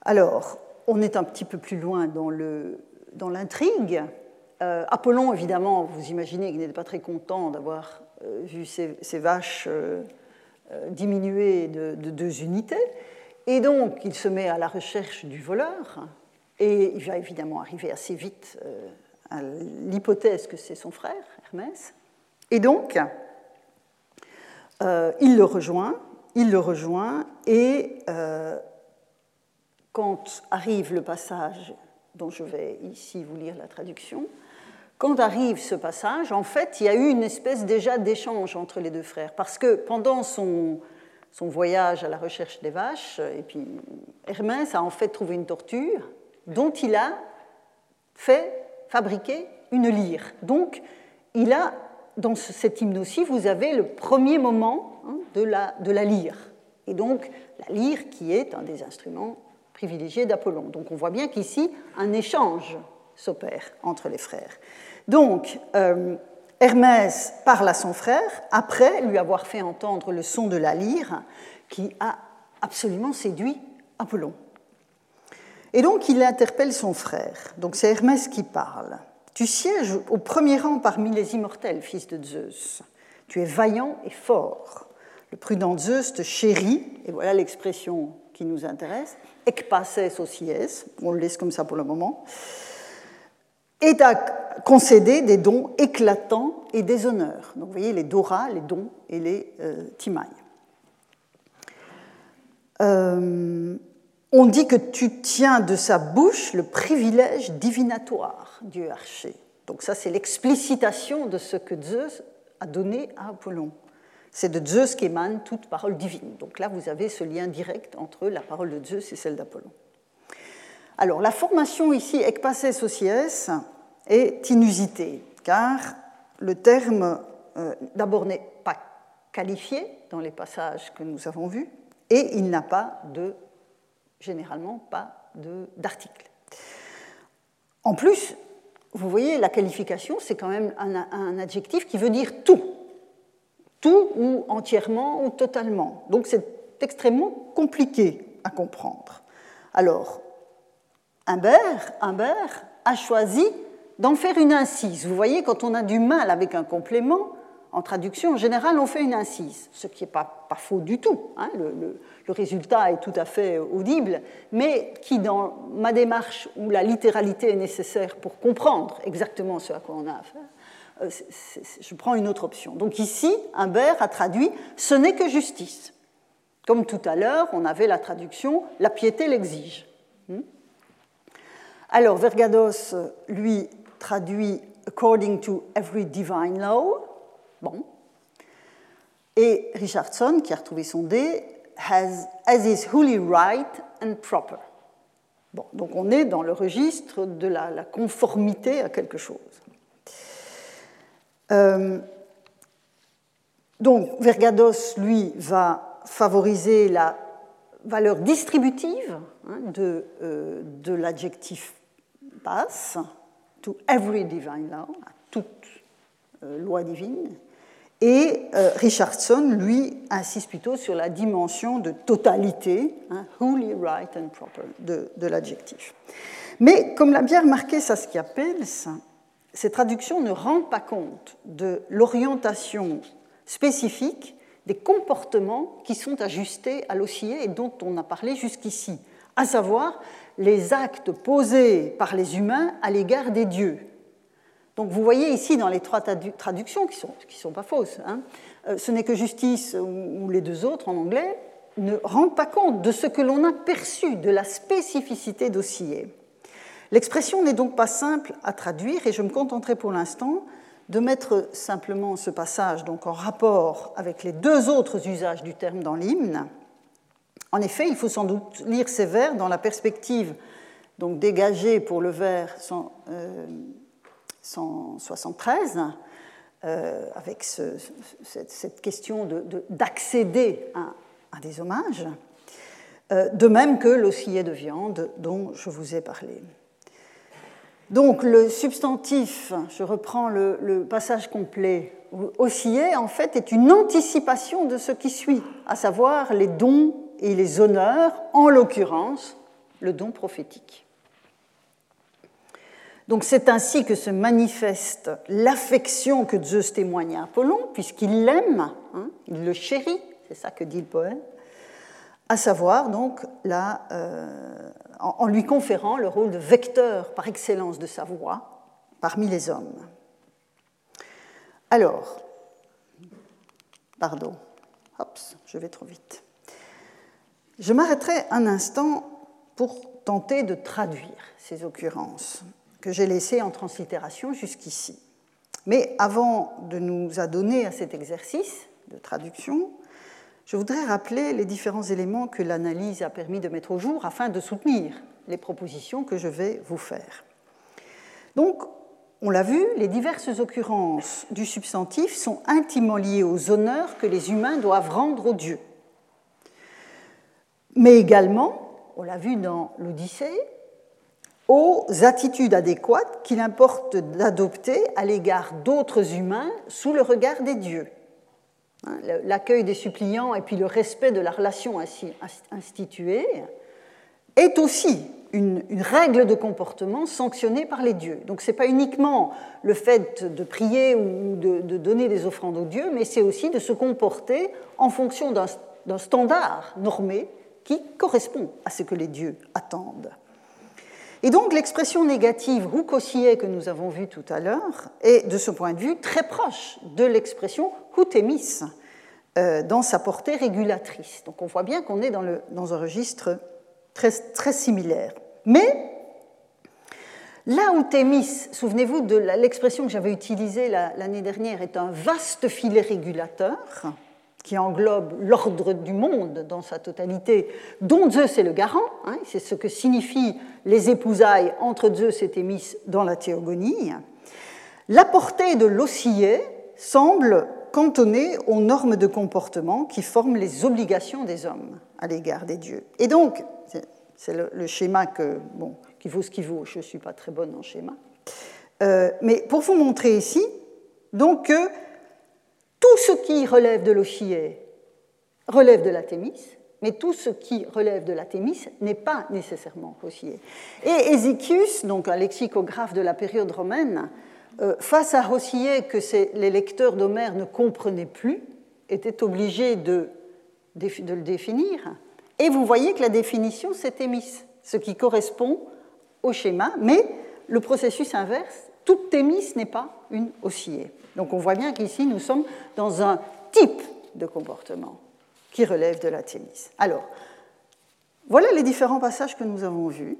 Alors, on est un petit peu plus loin dans l'intrigue. Dans euh, Apollon, évidemment, vous imaginez qu'il n'était pas très content d'avoir euh, vu ces, vaches euh, diminuer de, deux unités. Et donc, il se met à la recherche du voleur, et il va évidemment arriver assez vite à l'hypothèse que c'est son frère, Hermès. Et donc, il le rejoint, il le rejoint, et quand arrive le passage dont je vais ici vous lire la traduction, quand arrive ce passage, en fait, il y a eu une espèce déjà d'échange entre les deux frères, parce que pendant son, voyage à la recherche des vaches, et puis Hermès a en fait trouvé une torture dont il a fait fabriquer une lyre. Donc, il a, dans cet hymne aussi, vous avez le premier moment hein, de, la, lyre. Et donc, la lyre qui est un des instruments privilégiés d'Apollon. Donc, on voit bien qu'ici, un échange s'opère entre les frères. Donc, euh, Hermès parle à son frère après lui avoir fait entendre le son de la lyre qui a absolument séduit Apollon. Et donc, il interpelle son frère. Donc, c'est Hermès qui parle. Tu sièges au premier rang parmi les immortels, fils de Zeus. Tu es vaillant et fort. Le prudent Zeus te chérit, et voilà l'expression qui nous intéresse, ekpases osies, on le laisse comme ça pour le moment et à concéder des dons éclatants et des honneurs. Donc vous voyez les doras, les dons et les euh. Euh, on dit que tu tiens de sa bouche le privilège divinatoire, Dieu archer. Donc ça, c'est l'explicitation de ce que Zeus a donné à Apollon. C'est de Zeus qu'émane toute parole divine. Donc là, vous avez ce lien direct entre la parole de Zeus et celle d'Apollon. Alors, la formation ici, ekpases osies, est inusitée, car le terme, euh, d'abord, n'est pas qualifié dans les passages que nous avons vus, et il n'a pas de, généralement, pas d'article. En plus, vous voyez, la qualification, c'est quand même un, adjectif qui veut dire tout. Tout ou entièrement ou totalement. Donc c'est extrêmement compliqué à comprendre. Alors, Humbert, Humbert a choisi d'en faire une incise. Vous voyez, quand on a du mal avec un complément, en traduction, en général, on fait une incise, ce qui n'est pas, pas, faux du tout. Hein. Le, résultat est tout à fait audible, mais qui, dans ma démarche où la littéralité est nécessaire pour comprendre exactement ce à quoi on a affaire, euh, je prends une autre option. Donc ici, Humbert a traduit Ce n'est que justice. Comme tout à l'heure, on avait la traduction La piété l'exige. Hmm? Alors, Vergados, lui, traduit according to every divine law. Bon. Et Richardson, qui a retrouvé son D, has as is wholly right and proper. Bon, donc on est dans le registre de la, conformité à quelque chose. Euh, donc Vergados, lui, va favoriser la valeur distributive hein, de, euh, de l'adjectif passe, to every divine law, à toute euh, loi divine. Et euh, Richardson, lui, insiste plutôt sur la dimension de totalité, hein, wholly right and proper, de, l'adjectif. Mais comme l'a bien remarqué Saskia Pels, ces traductions ne rendent pas compte de l'orientation spécifique des comportements qui sont ajustés à l'oscillé et dont on a parlé jusqu'ici, à savoir les actes posés par les humains à l'égard des dieux. Donc vous voyez ici dans les trois traductions, qui ne sont, qui sont pas fausses, hein, euh, ce n'est que justice ou, les deux autres en anglais, ne rendent pas compte de ce que l'on a perçu, de la spécificité d'Ossier. L'expression n'est donc pas simple à traduire et je me contenterai pour l'instant de mettre simplement ce passage donc en rapport avec les deux autres usages du terme dans l'hymne. En effet, il faut sans doute lire ces vers dans la perspective donc dégagée pour le vers 173, euh, euh, avec cette, question d'accéder à, des hommages, euh, de même que l'oscillet de viande dont je vous ai parlé. Donc le substantif, je reprends le, passage complet, osciller en fait est une anticipation de ce qui suit, à savoir les dons et les honneurs, en l'occurrence le don prophétique. Donc c'est ainsi que se manifeste l'affection que Zeus témoigne à Apollon, puisqu'il l'aime, hein, il le chérit, c'est ça que dit le poème, à savoir donc euh, en lui conférant le rôle de vecteur par excellence de sa voix parmi les hommes. Alors, pardon, je vais trop vite. Je m'arrêterai un instant pour tenter de traduire ces occurrences que j'ai laissées en translittération jusqu'ici. Mais avant de nous adonner à cet exercice de traduction, je voudrais rappeler les différents éléments que l'analyse a permis de mettre au jour afin de soutenir les propositions que je vais vous faire. Donc, on l'a vu, les diverses occurrences du substantif sont intimement liées aux honneurs que les humains doivent rendre aux dieux. Mais également, on l'a vu dans l'Odyssée, aux attitudes adéquates qu'il importe d'adopter à l'égard d'autres humains sous le regard des dieux. Hein, l'accueil des suppliants et puis le respect de la relation ainsi instituée est aussi une, règle de comportement sanctionnée par les dieux. Donc ce n'est pas uniquement le fait de prier ou de, donner des offrandes aux dieux, mais c'est aussi de se comporter en fonction d'un standard normé qui correspond à ce que les dieux attendent. Et donc l'expression négative hukosie que nous avons vue tout à l'heure est, de ce point de vue, très proche de l'expression hutémis euh, dans sa portée régulatrice. Donc on voit bien qu'on est dans, un registre très, très similaire. Mais là où Thémis, souvenez-vous de l'expression que j'avais utilisée l'année dernière, est un vaste filet régulateur qui englobe l'ordre du monde dans sa totalité, dont Zeus est le garant, hein, c'est ce que signifient les épousailles entre Zeus et Thémis dans la théogonie, la portée de l'oscillé semble cantonnée aux normes de comportement qui forment les obligations des hommes à l'égard des dieux. Et donc, c'est le, schéma que, bon, qui vaut ce qui vaut, je ne suis pas très bonne en schéma, euh, mais pour vous montrer ici, donc que tout ce qui relève de l'Ochier relève de la Thémis, mais tout ce qui relève de la Thémis n'est pas nécessairement Ossier. Et Ézéchius, donc un lexicographe de la période romaine, euh, face à Rossier que les lecteurs d'Homère ne comprenaient plus, était obligé de, de, le définir. Et vous voyez que la définition, c'est Thémis, ce qui correspond au schéma, mais le processus inverse, toute Thémis n'est pas une oscillée. Donc on voit bien qu'ici, nous sommes dans un type de comportement qui relève de la Thémis. Alors, voilà les différents passages que nous avons vus,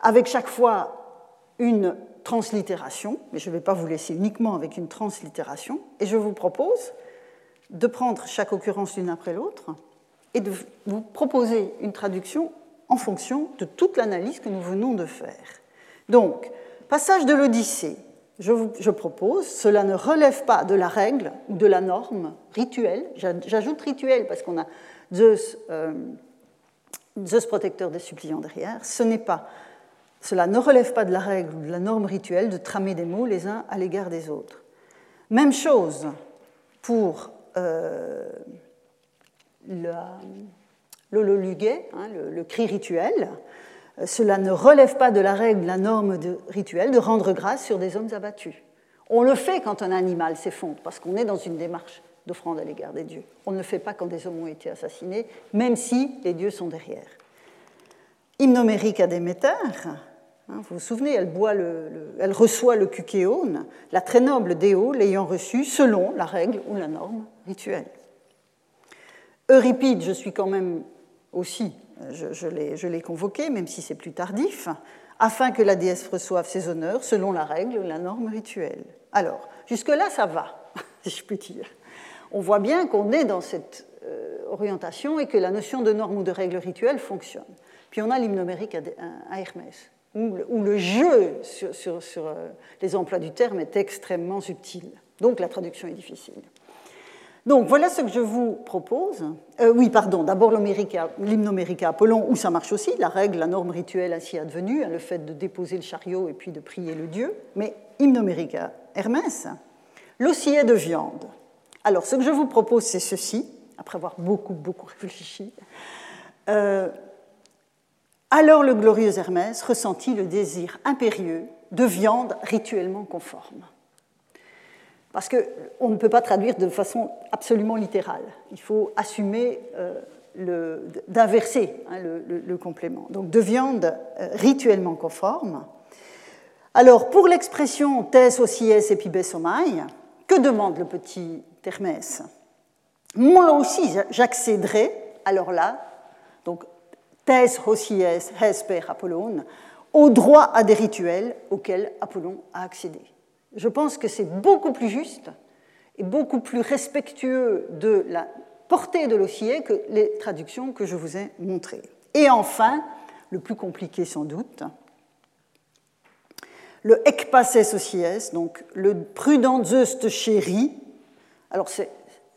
avec chaque fois une translittération, mais je ne vais pas vous laisser uniquement avec une translittération, et je vous propose de prendre chaque occurrence l'une après l'autre et de vous proposer une traduction en fonction de toute l'analyse que nous venons de faire. Donc, passage de l'Odyssée, je, propose, cela ne relève pas de la règle ou de la norme rituelle. J'ajoute rituel parce qu'on a Zeus, euh, protecteur des suppliants derrière. Ce n'est pas, cela ne relève pas de la règle ou de la norme rituelle de tramer des mots les uns à l'égard des autres. Même chose pour euh, le, hein, le, cri rituel cela ne relève pas de la règle, de la norme de rituelle de rendre grâce sur des hommes abattus. On le fait quand un animal s'effondre, parce qu'on est dans une démarche d'offrande à l'égard des dieux. On ne le fait pas quand des hommes ont été assassinés, même si les dieux sont derrière. Hymnomérique à Déméter, Hein, vous vous souvenez, elle, elle reçoit le cucéone, la très noble déo l'ayant reçu selon la règle ou la norme rituelle. Euripide, je suis quand même aussi, je, l'ai convoqué, même si c'est plus tardif, afin que la déesse reçoive ses honneurs selon la règle ou la norme rituelle. Alors, jusque-là, ça va, si je puis dire. On voit bien qu'on est dans cette euh, orientation et que la notion de norme ou de règle rituelle fonctionne. Puis on a l'hymnomérique à Hermès, où le jeu sur, euh, les emplois du terme est extrêmement subtil. Donc la traduction est difficile. Donc voilà ce que je vous propose. Euh, oui, pardon, d'abord l'hymnomérique à Apollon, où ça marche aussi, la règle, la norme rituelle ainsi advenue, hein, le fait de déposer le chariot et puis de prier le dieu. Mais hymnomérique Hermès, l'ossillet de viande. Alors ce que je vous propose, c'est ceci, après avoir beaucoup, beaucoup réfléchi. Euh, alors le glorieux Hermès ressentit le désir impérieux de viande rituellement conforme. Parce qu'on ne peut pas traduire de façon absolument littérale. Il faut assumer euh, d'inverser hein, le, complément. Donc de viande euh, rituellement conforme. Alors pour l'expression tes osies epibesomai, que demande le petit Hermès? Moi aussi j'accéderai, alors là, donc tes osies hesper Apollon, au droit à des rituels auxquels Apollon a accédé. Je pense que c'est beaucoup plus juste et beaucoup plus respectueux de la portée de l'oscillé que les traductions que je vous ai montrées. Et enfin, le plus compliqué sans doute, le ekpases osies, donc le prudent Zeus chéri. Alors c'est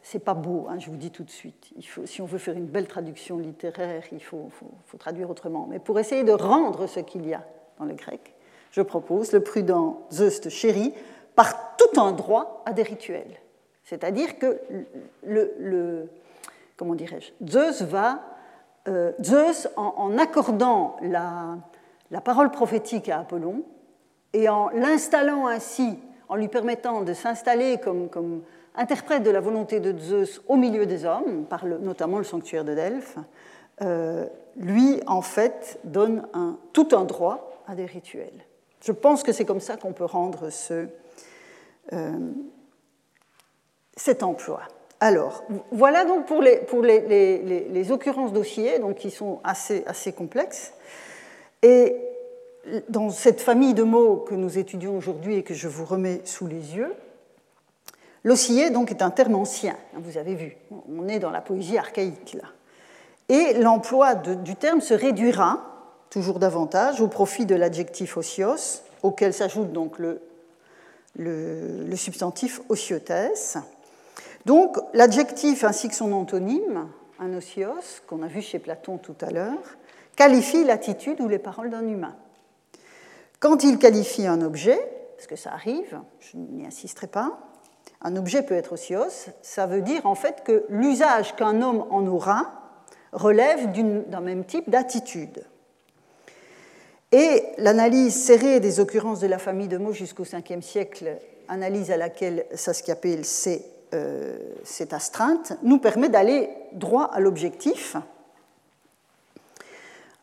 c'est pas beau, hein, je vous dis tout de suite. Si on veut faire une belle traduction littéraire, il faut, faut traduire autrement. Mais pour essayer de rendre ce qu'il y a dans le grec, je propose le prudent Zeus chéri par tout un droit à des rituels. C'est-à-dire que le, comment dirais-je, Zeus va, euh, Zeus en, accordant la, parole prophétique à Apollon et en l'installant ainsi, en lui permettant de s'installer comme, comme, interprète de la volonté de Zeus au milieu des hommes, par notamment le sanctuaire de Delphes, euh, lui en fait donne un, tout un droit à des rituels. Je pense que c'est comme ça qu'on peut rendre euh, cet emploi. Alors, voilà donc pour les, pour les, les, occurrences dossiers, donc qui sont assez, assez complexes. Et dans cette famille de mots que nous étudions aujourd'hui et que je vous remets sous les yeux, l'oscillé donc est un terme ancien, vous avez vu, on est dans la poésie archaïque là. Et l'emploi du terme se réduira toujours davantage au profit de l'adjectif osios, auquel s'ajoute donc le, le, substantif ociotes. Donc l'adjectif ainsi que son antonyme, un osios, qu'on a vu chez Platon tout à l'heure, qualifie l'attitude ou les paroles d'un humain. Quand il qualifie un objet, parce que ça arrive, je n'y insisterai pas, un objet peut être osios, ça veut dire en fait que l'usage qu'un homme en aura relève d'un même type d'attitude. Et l'analyse serrée des occurrences de la famille de mots jusqu'au 5e siècle, analyse à laquelle Saskiapel s'est euh, astreinte, nous permet d'aller droit à l'objectif.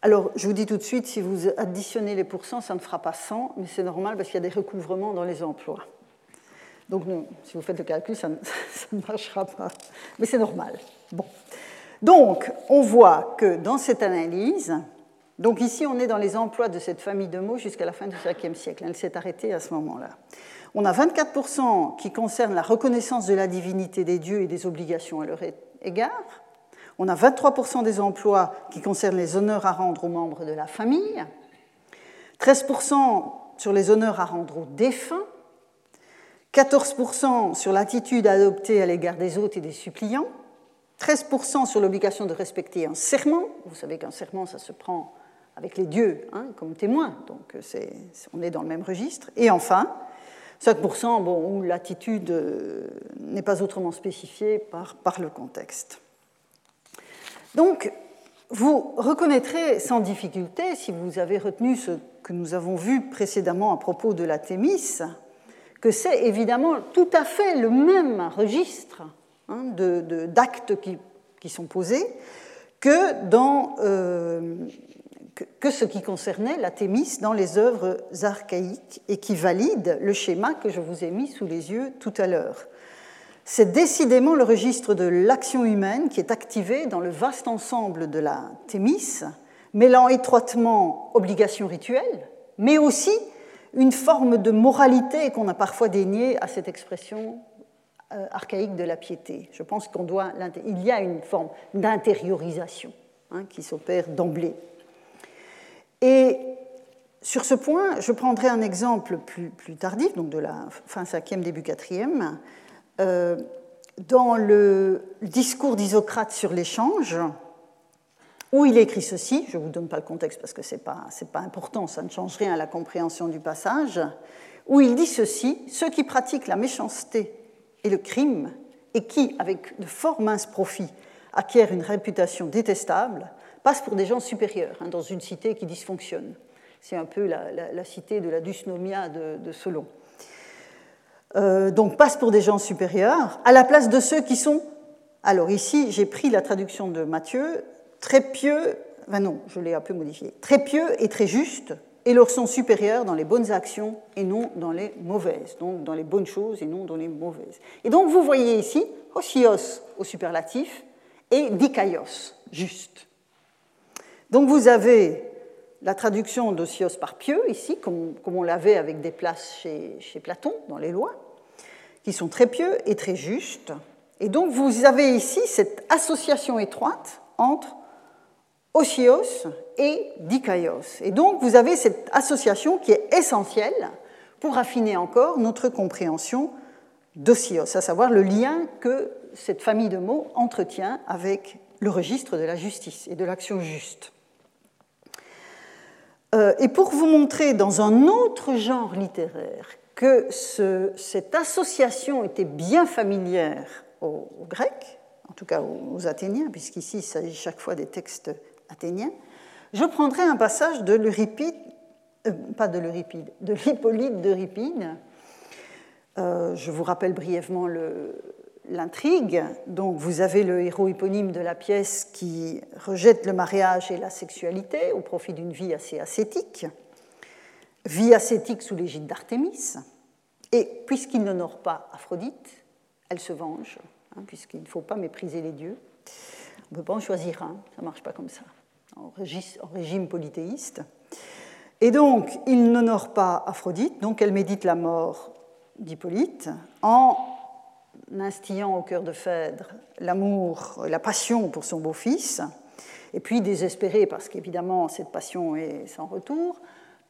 Alors, je vous dis tout de suite, si vous additionnez les pourcents, ça ne fera pas 100, mais c'est normal parce qu'il y a des recouvrements dans les emplois. Donc, non, si vous faites le calcul, ça ne, ça ne marchera pas. Mais c'est normal. Bon. Donc, on voit que dans cette analyse, donc ici, on est dans les emplois de cette famille de mots jusqu'à la fin du 5e siècle. Elle s'est arrêtée à ce moment-là. On a 24% qui concernent la reconnaissance de la divinité des dieux et des obligations à leur égard. On a 23% des emplois qui concernent les honneurs à rendre aux membres de la famille. 13% sur les honneurs à rendre aux défunts. 14% sur l'attitude adoptée à l'égard des hôtes et des suppliants. 13% sur l'obligation de respecter un serment. Vous savez qu'un serment, ça se prend avec les dieux hein, comme témoins, donc on est dans le même registre. Et enfin, 5% bon, où l'attitude euh, n'est pas autrement spécifiée par, par le contexte. Donc, vous reconnaîtrez sans difficulté, si vous avez retenu ce que nous avons vu précédemment à propos de la Thémis, que c'est évidemment tout à fait le même registre hein, d'actes qui, qui, sont posés que dans, euh, que ce qui concernait la Thémis dans les œuvres archaïques et qui valide le schéma que je vous ai mis sous les yeux tout à l'heure. C'est décidément le registre de l'action humaine qui est activé dans le vaste ensemble de la Thémis, mêlant étroitement obligations rituelles, mais aussi une forme de moralité qu'on a parfois déniée à cette expression euh, archaïque de la piété. Je pense qu'on doit, il y a une forme d'intériorisation hein, qui s'opère d'emblée. Et sur ce point, je prendrai un exemple plus, tardif, donc de la fin 5e, début 4e. Euh, dans le discours d'Isocrate sur l'échange, où il écrit ceci, je ne vous donne pas le contexte parce que ce n'est pas, pas important, ça ne change rien à la compréhension du passage, où il dit ceci, ceux qui pratiquent la méchanceté et le crime, et qui, avec de fort minces profits, acquièrent une réputation détestable, passent pour des gens supérieurs hein, dans une cité qui dysfonctionne. C'est un peu la, cité de la dysnomia de, Solon. Euh, donc passent pour des gens supérieurs, à la place de ceux qui sont... Alors ici, j'ai pris la traduction de Matthieu, très pieux, enfin non, je l'ai un peu modifié, très pieux et très juste, et leur sont supérieurs dans les bonnes actions et non dans les mauvaises, donc dans les bonnes choses et non dans les mauvaises. Et donc vous voyez ici osios au superlatif et dikaios, juste. Donc vous avez la traduction d'osios par pieux ici, comme, on l'avait avec des places chez, Platon dans les lois, qui sont très pieux et très justes. Et donc vous avez ici cette association étroite entre osios et dikaios. Et donc vous avez cette association qui est essentielle pour affiner encore notre compréhension d'osios, à savoir le lien que cette famille de mots entretient avec le registre de la justice et de l'action juste. Euh, et pour vous montrer dans un autre genre littéraire que cette association était bien familière aux, Grecs, en tout cas aux, Athéniens, puisqu'ici il s'agit chaque fois des textes athéniens, je prendrai un passage de l'Euripide, euh, pas de l'Euripide, de l'Hippolyte d'Euripide. Euh, je vous rappelle brièvement l'intrigue. Donc, vous avez le héros éponyme de la pièce qui rejette le mariage et la sexualité au profit d'une vie assez ascétique, vie ascétique sous l'égide d'Artémis. Et puisqu'il n'honore pas Aphrodite, elle se venge, hein, puisqu'il ne faut pas mépriser les dieux. On ne peut pas en choisir un, ça ne marche pas comme ça en régime polythéiste. Et donc, il n'honore pas Aphrodite, donc elle médite la mort d'Hippolyte en instillant au cœur de Phèdre l'amour, la passion pour son beau-fils, et puis désespéré parce qu'évidemment cette passion est sans retour,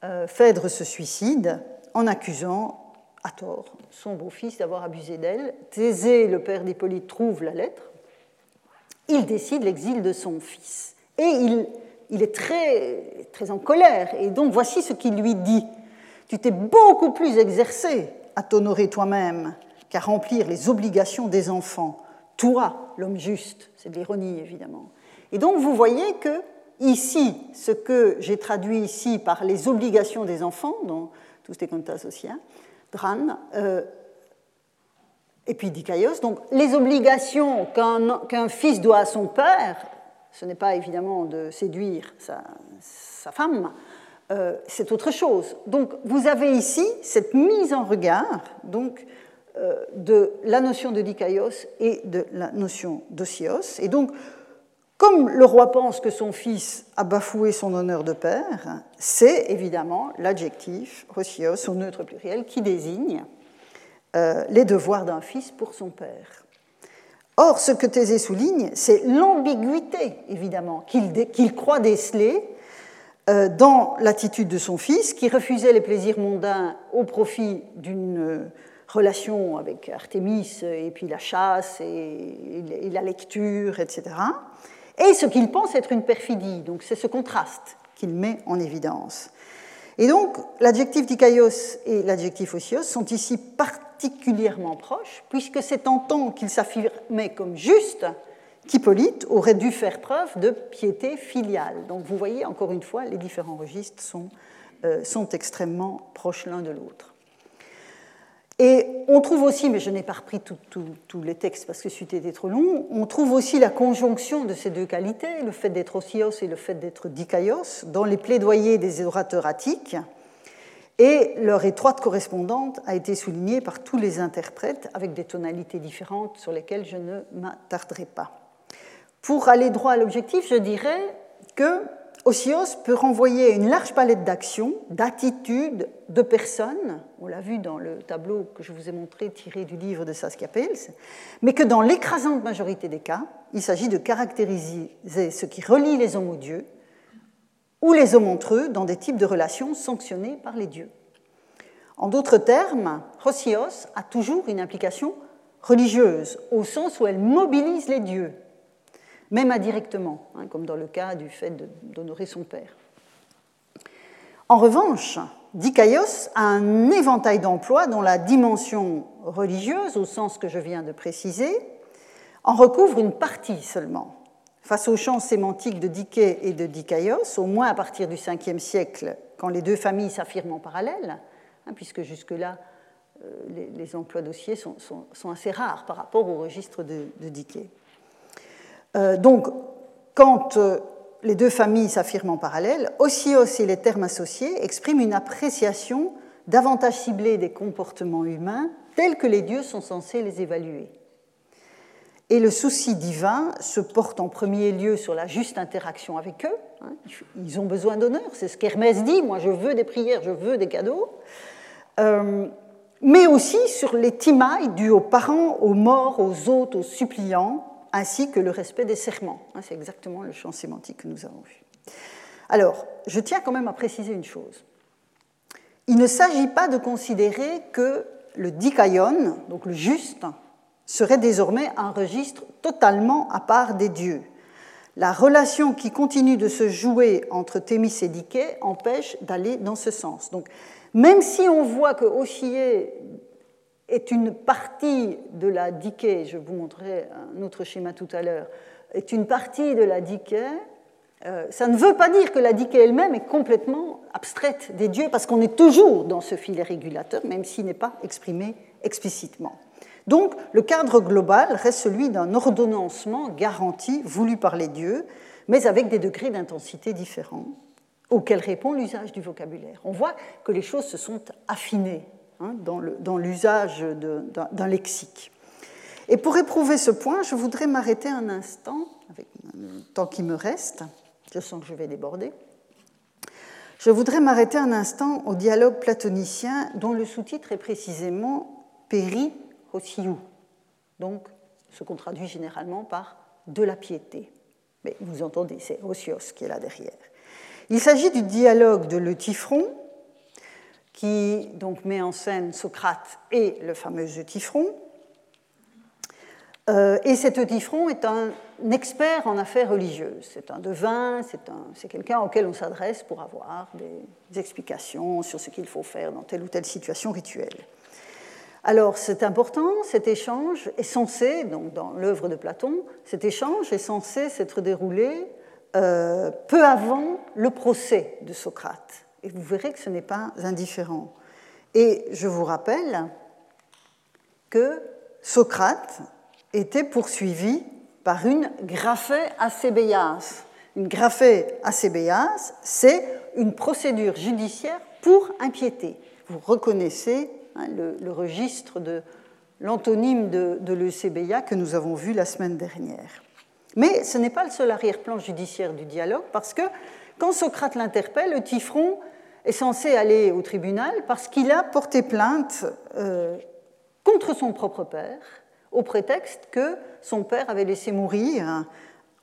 euh, Phèdre se suicide en accusant à tort son beau-fils d'avoir abusé d'elle. Thésée, le père d'Hippolyte, trouve la lettre. Il décide l'exil de son fils. Et il, il est très, très en colère. Et donc voici ce qu'il lui dit. Tu t'es beaucoup plus exercé à t'honorer toi-même qu'à remplir les obligations des enfants. Toi, l'homme juste, c'est de l'ironie évidemment. Et donc vous voyez que ici, ce que j'ai traduit ici par les obligations des enfants, dans tous les comptes associés, Dran, euh, et puis Dikaios, donc les obligations qu'un fils doit à son père, ce n'est pas évidemment de séduire sa, femme, euh, c'est autre chose. Donc vous avez ici cette mise en regard donc, de la notion de dikaios et de la notion d'osios. Et donc, comme le roi pense que son fils a bafoué son honneur de père, c'est évidemment l'adjectif osios au neutre pluriel qui désigne euh, les devoirs d'un fils pour son père. Or, ce que Thésée souligne, c'est l'ambiguïté, évidemment, qu'il croit déceler euh, dans l'attitude de son fils, qui refusait les plaisirs mondains au profit d'une euh, relation avec Artémis, et puis la chasse et la lecture, etc. Et ce qu'il pense être une perfidie. Donc c'est ce contraste qu'il met en évidence. Et donc, l'adjectif dikaios et l'adjectif osios sont ici particulièrement proches, puisque c'est en tant qu'il s'affirmait comme juste qu'Hippolyte aurait dû faire preuve de piété filiale. Donc, vous voyez, encore une fois, les différents registres sont, euh, sont extrêmement proches l'un de l'autre. Et on trouve aussi, mais je n'ai pas repris tous les textes parce que c'était trop long, on trouve aussi la conjonction de ces deux qualités, le fait d'être osios et le fait d'être dikaios, dans les plaidoyers des orateurs attiques, et leur étroite correspondante a été soulignée par tous les interprètes avec des tonalités différentes sur lesquelles je ne m'attarderai pas. Pour aller droit à l'objectif, je dirais que Osios peut renvoyer une large palette d'actions, d'attitudes, de personnes, on l'a vu dans le tableau que je vous ai montré tiré du livre de Saskia Pels, mais que dans l'écrasante majorité des cas, il s'agit de caractériser ce qui relie les hommes aux dieux ou les hommes entre eux dans des types de relations sanctionnées par les dieux. En d'autres termes, Osios a toujours une implication religieuse, au sens où elle mobilise les dieux, même indirectement, hein, comme dans le cas du fait d'honorer son père. En revanche, Dikaios a un éventail d'emplois dont la dimension religieuse, au sens que je viens de préciser, en recouvre une partie seulement. Face au champ sémantique de Diké et de Dikaios, au moins à partir du 5e siècle, quand les deux familles s'affirment en parallèle, hein, puisque jusque-là, euh, les, emplois dossiers sont, assez rares par rapport au registre de, de. Euh, donc, quand euh, les deux familles s'affirment en parallèle, Osios et les termes associés expriment une appréciation davantage ciblée des comportements humains tels que les dieux sont censés les évaluer. Et le souci divin se porte en premier lieu sur la juste interaction avec eux. Hein. Ils ont besoin d'honneur, c'est ce qu'Hermès dit, moi je veux des prières, je veux des cadeaux. Euh, mais aussi sur les timailles dues aux parents, aux morts, aux hôtes, aux suppliants, ainsi que le respect des serments. Hein, c'est exactement le champ sémantique que nous avons vu. Alors, je tiens quand même à préciser une chose. Il ne s'agit pas de considérer que le dikaion, donc le juste, serait désormais un registre totalement à part des dieux. La relation qui continue de se jouer entre Thémis et Diké empêche d'aller dans ce sens. Donc, même si on voit que Oscillé est une partie de la diké, je vous montrerai un autre schéma tout à l'heure, est une partie de la diké, euh, ça ne veut pas dire que la diké elle-même est complètement abstraite des dieux, parce qu'on est toujours dans ce filet régulateur, même s'il n'est pas exprimé explicitement. Donc, le cadre global reste celui d'un ordonnancement garanti, voulu par les dieux, mais avec des degrés d'intensité différents, auxquels répond l'usage du vocabulaire. On voit que les choses se sont affinées Hein, dans l'usage d'un lexique. Et pour éprouver ce point, je voudrais m'arrêter un instant, avec le temps qui me reste, je sens que je vais déborder, je voudrais m'arrêter un instant au dialogue platonicien dont le sous-titre est précisément Péri Hosiou, donc ce qu'on traduit généralement par de la piété. Mais vous entendez, c'est Osios qui est là derrière. Il s'agit du dialogue de Le qui donc met en scène Socrate et le fameux Eutyphron. Euh, et cet Eutyphron est un expert en affaires religieuses. C'est un devin, c'est quelqu'un auquel on s'adresse pour avoir des explications sur ce qu'il faut faire dans telle ou telle situation rituelle. Alors c'est important, cet échange est censé, donc dans l'œuvre de Platon, cet échange est censé s'être déroulé euh, peu avant le procès de Socrate. Et vous verrez que ce n'est pas indifférent. Et je vous rappelle que Socrate était poursuivi par une graphée acébéas. Une graphée acébéas, c'est une procédure judiciaire pour impiété. Vous reconnaissez hein, le, registre de l'antonyme de, de l'ECBIA que nous avons vu la semaine dernière. Mais ce n'est pas le seul arrière-plan judiciaire du dialogue, parce que quand Socrate l'interpelle, le est censé aller au tribunal parce qu'il a porté plainte euh, contre son propre père au prétexte que son père avait laissé mourir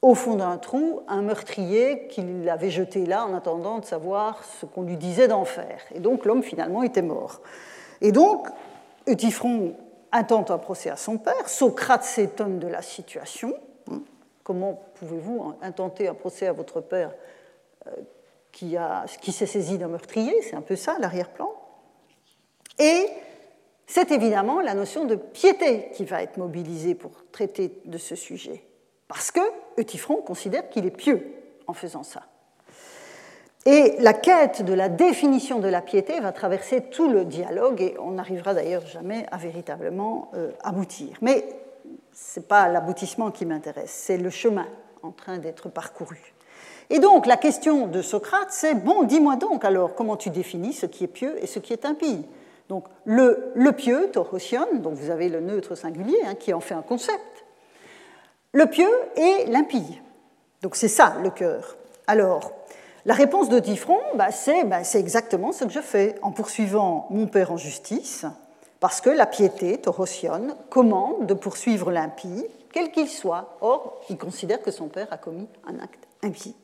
au fond d'un trou un meurtrier qu'il avait jeté là en attendant de savoir ce qu'on lui disait d'en faire. Et donc l'homme finalement était mort. Et donc Eutyphron intente un procès à son père, Socrate s'étonne de la situation. Hein. Comment pouvez-vous intenter un procès à votre père euh, qui, qui s'est saisi d'un meurtrier, c'est un peu ça l'arrière-plan. Et c'est évidemment la notion de piété qui va être mobilisée pour traiter de ce sujet, parce que Eutyphron considère qu'il est pieux en faisant ça. Et la quête de la définition de la piété va traverser tout le dialogue et on n'arrivera d'ailleurs jamais à véritablement euh, aboutir. Mais ce n'est pas l'aboutissement qui m'intéresse, c'est le chemin en train d'être parcouru. Et donc la question de Socrate, c'est, bon, dis-moi donc alors comment tu définis ce qui est pieux et ce qui est impie? Donc le, pieux, torosion, donc vous avez le neutre singulier hein, qui en fait un concept. Le pieux et l'impie. Donc c'est ça le cœur. Alors, la réponse de Tifron, bah, bah, c'est exactement ce que je fais en poursuivant mon père en justice, parce que la piété, Torosion, commande de poursuivre l'impie, quel qu'il soit. Or, il considère que son père a commis un acte impie.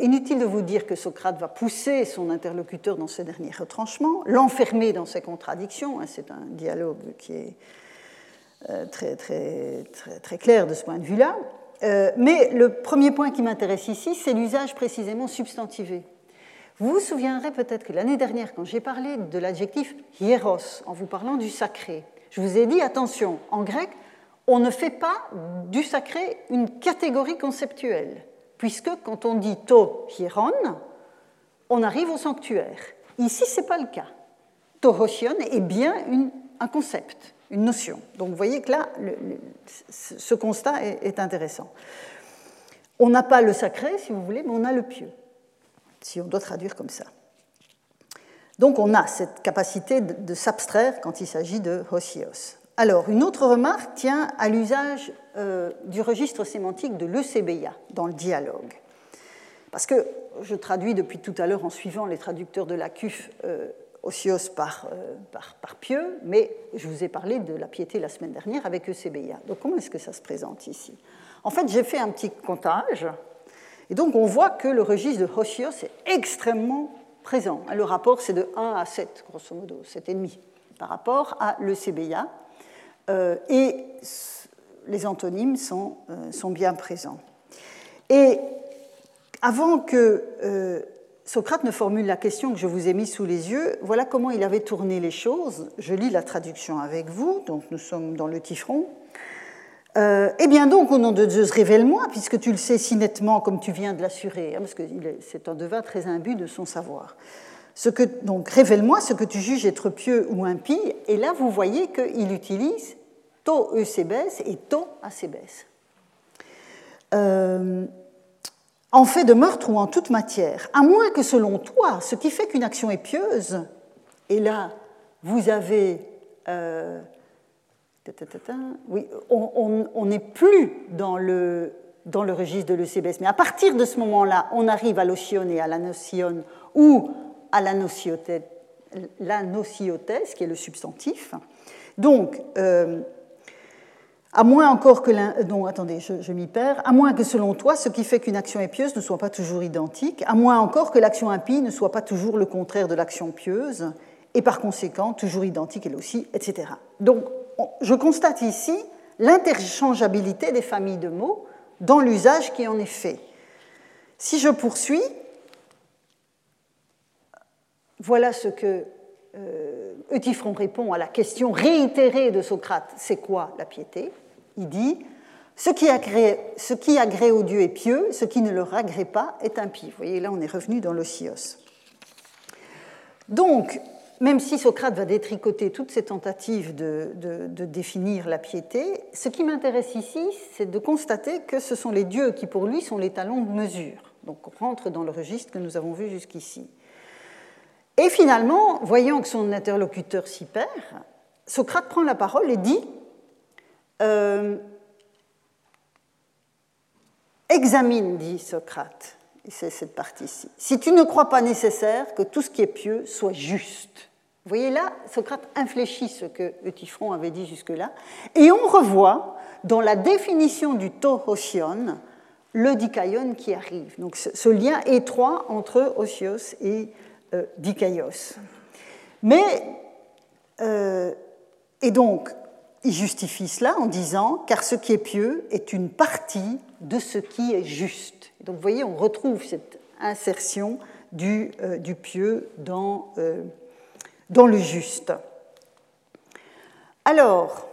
Inutile de vous dire que Socrate va pousser son interlocuteur dans ce dernier retranchement, l'enfermer dans ses contradictions. Hein, c'est un dialogue qui est euh, très clair de ce point de vue-là. Euh, mais le premier point qui m'intéresse ici, c'est l'usage précisément substantivé. Vous vous souviendrez peut-être que l'année dernière, quand j'ai parlé de l'adjectif hieros, en vous parlant du sacré, je vous ai dit, attention, en grec, on ne fait pas du sacré une catégorie conceptuelle, puisque quand on dit to hieron, on arrive au sanctuaire. Ici, ce n'est pas le cas. Tohosion est bien un concept une notion. Donc vous voyez que là, ce constat est, intéressant. On n'a pas le sacré, si vous voulez, mais on a le pieux, si on doit traduire comme ça. Donc on a cette capacité de, s'abstraire quand il s'agit de Hosios. Alors, une autre remarque tient à l'usage euh, du registre sémantique de l'ECBIA dans le dialogue. Parce que je traduis depuis tout à l'heure en suivant les traducteurs de la CUF euh, osios par, euh, par, par, pieux, mais je vous ai parlé de la piété la semaine dernière avec Eusebia. Donc comment est-ce que ça se présente ici? En fait, j'ai fait un petit comptage, et donc on voit que le registre de osios est extrêmement présent. Le rapport, c'est de 1 à 7, grosso modo, 7,5 par rapport à euh, et les antonymes sont, euh, sont bien présents. Et avant que euh, Socrate ne formule la question que je vous ai mise sous les yeux. Voilà comment il avait tourné les choses. Je lis la traduction avec vous, donc nous sommes dans le Tifron. Euh, eh bien donc, au nom de Zeus, révèle-moi, puisque tu le sais si nettement comme tu viens de l'assurer, hein, parce que c'est un devin très imbu de son savoir. Ce que, donc, révèle-moi ce que tu juges être pieux ou impie. Et là, vous voyez qu'il utilise to eusebes et to acebes. Euh, en fait de meurtre ou en toute matière, à moins que selon toi, ce qui fait qu'une action est pieuse, et là, vous avez... Euh, oui, on n'est plus dans le, registre de l'ECBS, mais à partir de ce moment-là, on arrive à l'otion et à la notion ou à la nociotes, qui est le substantif. Donc, euh, à moins encore que non, attendez, je, m'y perds, à moins que selon toi, ce qui fait qu'une action est pieuse ne soit pas toujours identique, à moins encore que l'action impie ne soit pas toujours le contraire de l'action pieuse, et par conséquent toujours identique elle aussi, etc. Donc, je constate ici l'interchangeabilité des familles de mots dans l'usage qui en est fait. Si je poursuis, voilà ce que euh, répond à la question réitérée de Socrate, c'est quoi la piété? Il dit ce qui, agrée, ce qui aux dieux est pieux, ce qui ne leur agrée pas est impie. Vous voyez, là, on est revenu dans l'osios. Donc, même si Socrate va détricoter toutes ces tentatives de définir la piété, ce qui m'intéresse ici, c'est de constater que ce sont les dieux qui, pour lui, sont les talons de mesure. Donc, on rentre dans le registre que nous avons vu jusqu'ici. Et finalement, voyant que son interlocuteur s'y perd, Socrate prend la parole et dit euh, examine, dit Socrate, c'est cette partie-ci, si tu ne crois pas nécessaire que tout ce qui est pieux soit juste. Vous voyez là, Socrate infléchit ce que Eutyphron avait dit jusque-là, et on revoit dans la définition du tohosion le dikaion qui arrive. Donc ce, lien étroit entre osios et dikaios. Mais, euh, et donc, il justifie cela en disant car ce qui est pieux est une partie de ce qui est juste. Donc vous voyez, on retrouve cette insertion du, euh, pieux euh, dans le juste. Alors,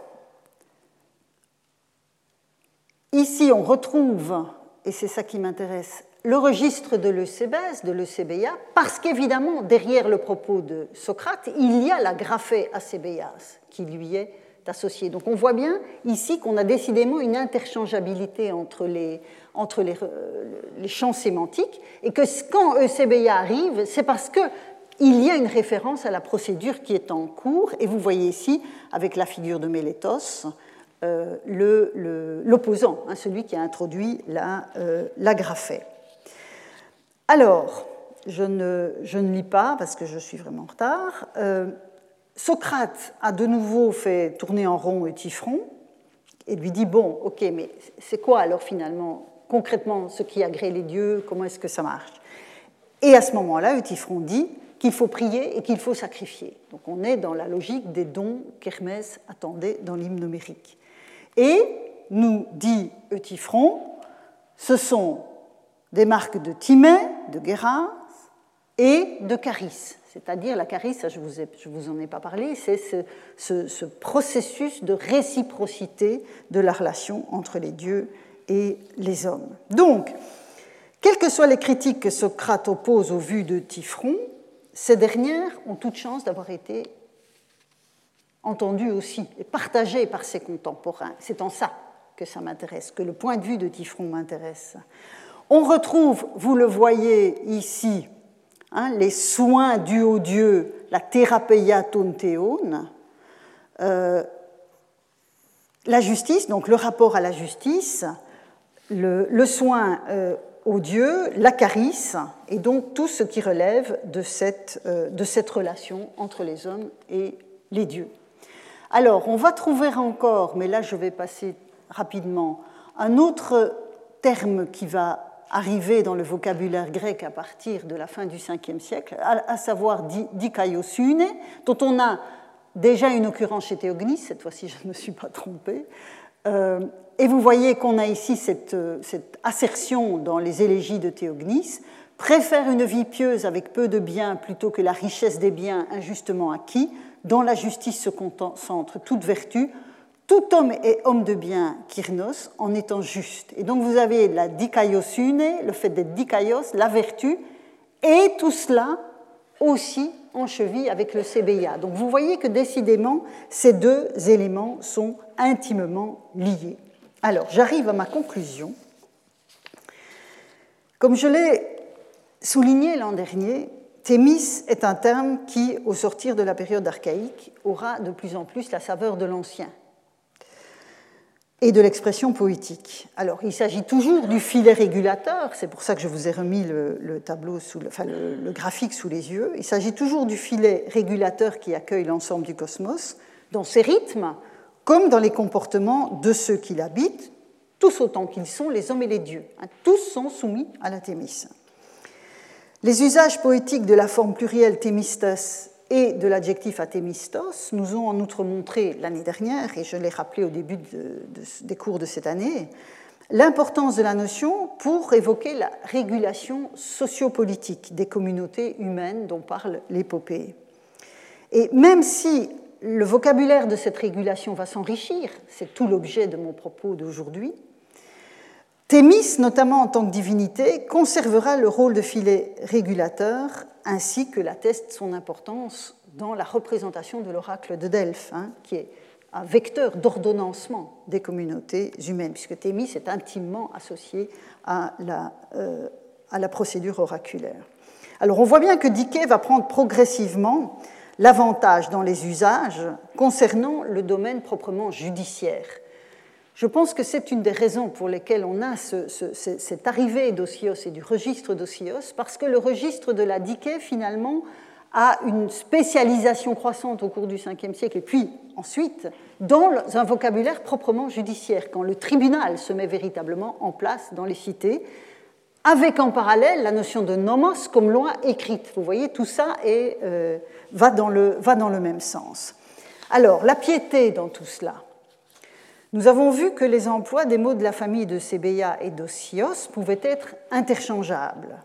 ici on retrouve, et c'est ça qui m'intéresse, le registre de l'Eusébès, de l'Eusébéia, parce qu'évidemment, derrière le propos de Socrate, il y a la graphée acébéas qui lui est associée. Donc on voit bien ici qu'on a décidément une interchangeabilité entre les, euh, champs sémantiques, et que quand Eusébéia arrive, c'est parce que il y a une référence à la procédure qui est en cours, et vous voyez ici, avec la figure de Mélétos, euh, l'opposant, hein, celui qui a introduit la, euh, la graphée. Alors, je ne, lis pas parce que je suis vraiment en retard. Euh, Socrate a de nouveau fait tourner en rond Eutyphron et lui dit Bon, ok, mais c'est quoi alors finalement, concrètement, ce qui agrée les dieux? Comment est-ce que ça marche? Et à ce moment-là, Eutyphron dit qu'il faut prier et qu'il faut sacrifier. Donc on est dans la logique des dons qu'Hermès attendait dans l'hymne numérique. Et, nous dit Eutyphron, ce sont des marques de Timée, de Guéras et de Caris. C'est-à-dire, la Caris, je ne vous, en ai pas parlé, c'est ce, ce, processus de réciprocité de la relation entre les dieux et les hommes. Donc, quelles que soient les critiques que Socrate oppose aux vues de Typhron, ces dernières ont toute chance d'avoir été entendues aussi et partagées par ses contemporains. C'est en ça que ça m'intéresse, que le point de vue de Typhron m'intéresse. On retrouve, vous le voyez ici, hein, les soins dus aux dieux, la thérapeia tonteon, euh, la justice, donc le rapport à la justice, le, soin euh, aux dieux, la carice, et donc tout ce qui relève euh, de cette relation entre les hommes et les dieux. Alors, on va trouver encore, mais là je vais passer rapidement, un autre terme qui va arriver dans le vocabulaire grec à partir de la fin du 5e siècle, à, savoir dikaiosune, dont on a déjà une occurrence chez Théognis, cette fois-ci je ne me suis pas trompée, euh, et vous voyez qu'on a ici cette, cette, assertion dans les élégies de Théognis préfère une vie pieuse avec peu de biens plutôt que la richesse des biens injustement acquis. Dans la justice se concentre toute vertu. Tout homme est homme de bien, Kyrnos, en étant juste. Et donc vous avez la dikaiosune, le fait d'être dikaios, la vertu, et tout cela aussi en cheville avec le CBIA. Donc vous voyez que décidément, ces deux éléments sont intimement liés. Alors, j'arrive à ma conclusion. Comme je l'ai souligné l'an dernier, Thémis est un terme qui, au sortir de la période archaïque, aura de plus en plus la saveur de l'ancien et de l'expression poétique. Alors, il s'agit toujours du filet régulateur, c'est pour ça que je vous ai remis le, tableau, enfin, le, graphique sous les yeux. Il s'agit toujours du filet régulateur qui accueille l'ensemble du cosmos, dans ses rythmes, comme dans les comportements de ceux qui l'habitent, tous autant qu'ils sont les hommes et les dieux. Hein, tous sont soumis à la Thémis. Les usages poétiques de la forme plurielle thémistos et de l'adjectif athémistos nous ont en outre montré l'année dernière, et je l'ai rappelé au début des cours de cette année, l'importance de la notion pour évoquer la régulation sociopolitique des communautés humaines dont parle l'épopée. Et même si le vocabulaire de cette régulation va s'enrichir, c'est tout l'objet de mon propos d'aujourd'hui. Thémis, notamment en tant que divinité, conservera le rôle de filet régulateur ainsi que l'atteste son importance dans la représentation de l'oracle de Delphes, hein, qui est un vecteur d'ordonnancement des communautés humaines, puisque Thémis est intimement associé à la, euh, à la procédure oraculaire. Alors on voit bien que Dickey va prendre progressivement l'avantage dans les usages concernant le domaine proprement judiciaire. Je pense que c'est une des raisons pour lesquelles on a cette arrivée d'Osios et du registre d'Osios, parce que le registre de la Diké, finalement, a une spécialisation croissante au cours du Ve siècle, et puis ensuite dans un vocabulaire proprement judiciaire, quand le tribunal se met véritablement en place dans les cités, avec en parallèle la notion de nomos comme loi écrite. Vous voyez, tout ça est, euh, va dans le même sens. Alors, la piété dans tout cela. Nous avons vu que les emplois des mots de la famille de Sébéa et d'Osios pouvaient être interchangeables.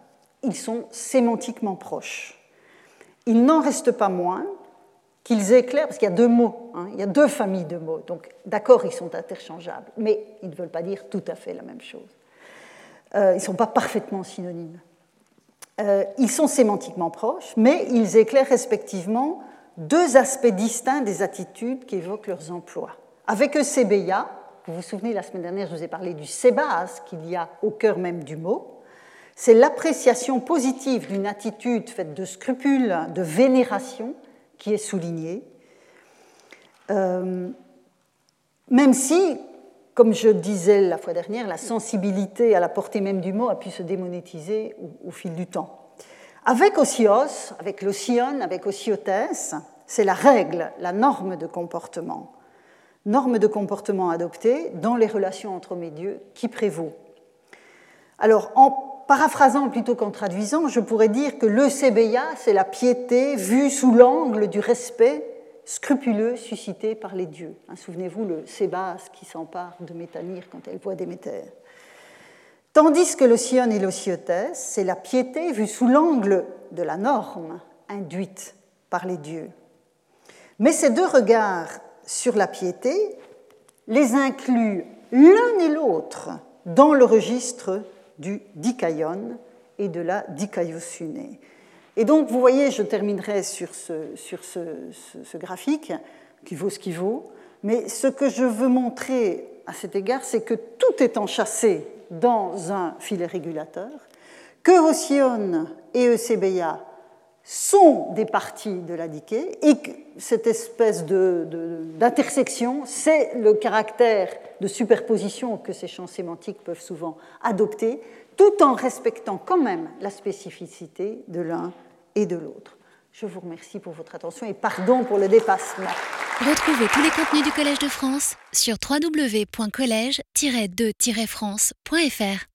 Ils sont sémantiquement proches. Il n'en reste pas moins qu'ils éclairent, parce qu'il y a deux mots, hein, il y a deux familles de mots, donc d'accord, ils sont interchangeables, mais ils ne veulent pas dire tout à fait la même chose. ils ne sont pas parfaitement synonymes. ils sont sémantiquement proches, mais ils éclairent respectivement deux aspects distincts des attitudes qui évoquent leurs emplois. Avec Eusebeia, vous vous souvenez, la semaine dernière, je vous ai parlé du sébas qu'il y a au cœur même du mot. C'est l'appréciation positive d'une attitude faite de scrupules, de vénération, qui est soulignée. Euh, même si, comme je disais la fois dernière, la sensibilité à la portée même du mot a pu se démonétiser au, fil du temps. Avec osios, avec l'osion, avec osiotès, c'est la règle, la norme de comportement normes de comportement adoptées dans les relations entre hommes et Dieu qui prévaut. Alors, en paraphrasant plutôt qu'en traduisant, je pourrais dire que le Sébeya, c'est la piété vue sous l'angle du respect scrupuleux suscité par les dieux. Hein, souvenez-vous le Sébas qui s'empare de Métanire quand elle voit Déméter. Tandis que l'Osion et l'Osiotès, c'est la piété vue sous l'angle de la norme induite par les dieux. Mais ces deux regards sur la piété les inclut l'un et l'autre dans le registre du dikaion et de la dikaiosune. Et donc, vous voyez, je terminerai sur, ce, graphique, qui vaut ce qui vaut, mais ce que je veux montrer à cet égard, c'est que tout est enchâssé dans un filet régulateur, que Osion et Eusebeia sont des parties de la diquée et que cette espèce d'intersection, c'est le caractère de superposition que ces champs sémantiques peuvent souvent adopter, tout en respectant quand même la spécificité de l'un et de l'autre. Je vous remercie pour votre attention et pardon pour le dépassement. Retrouvez tous les contenus du Collège de France sur www.colège-2-france.fr.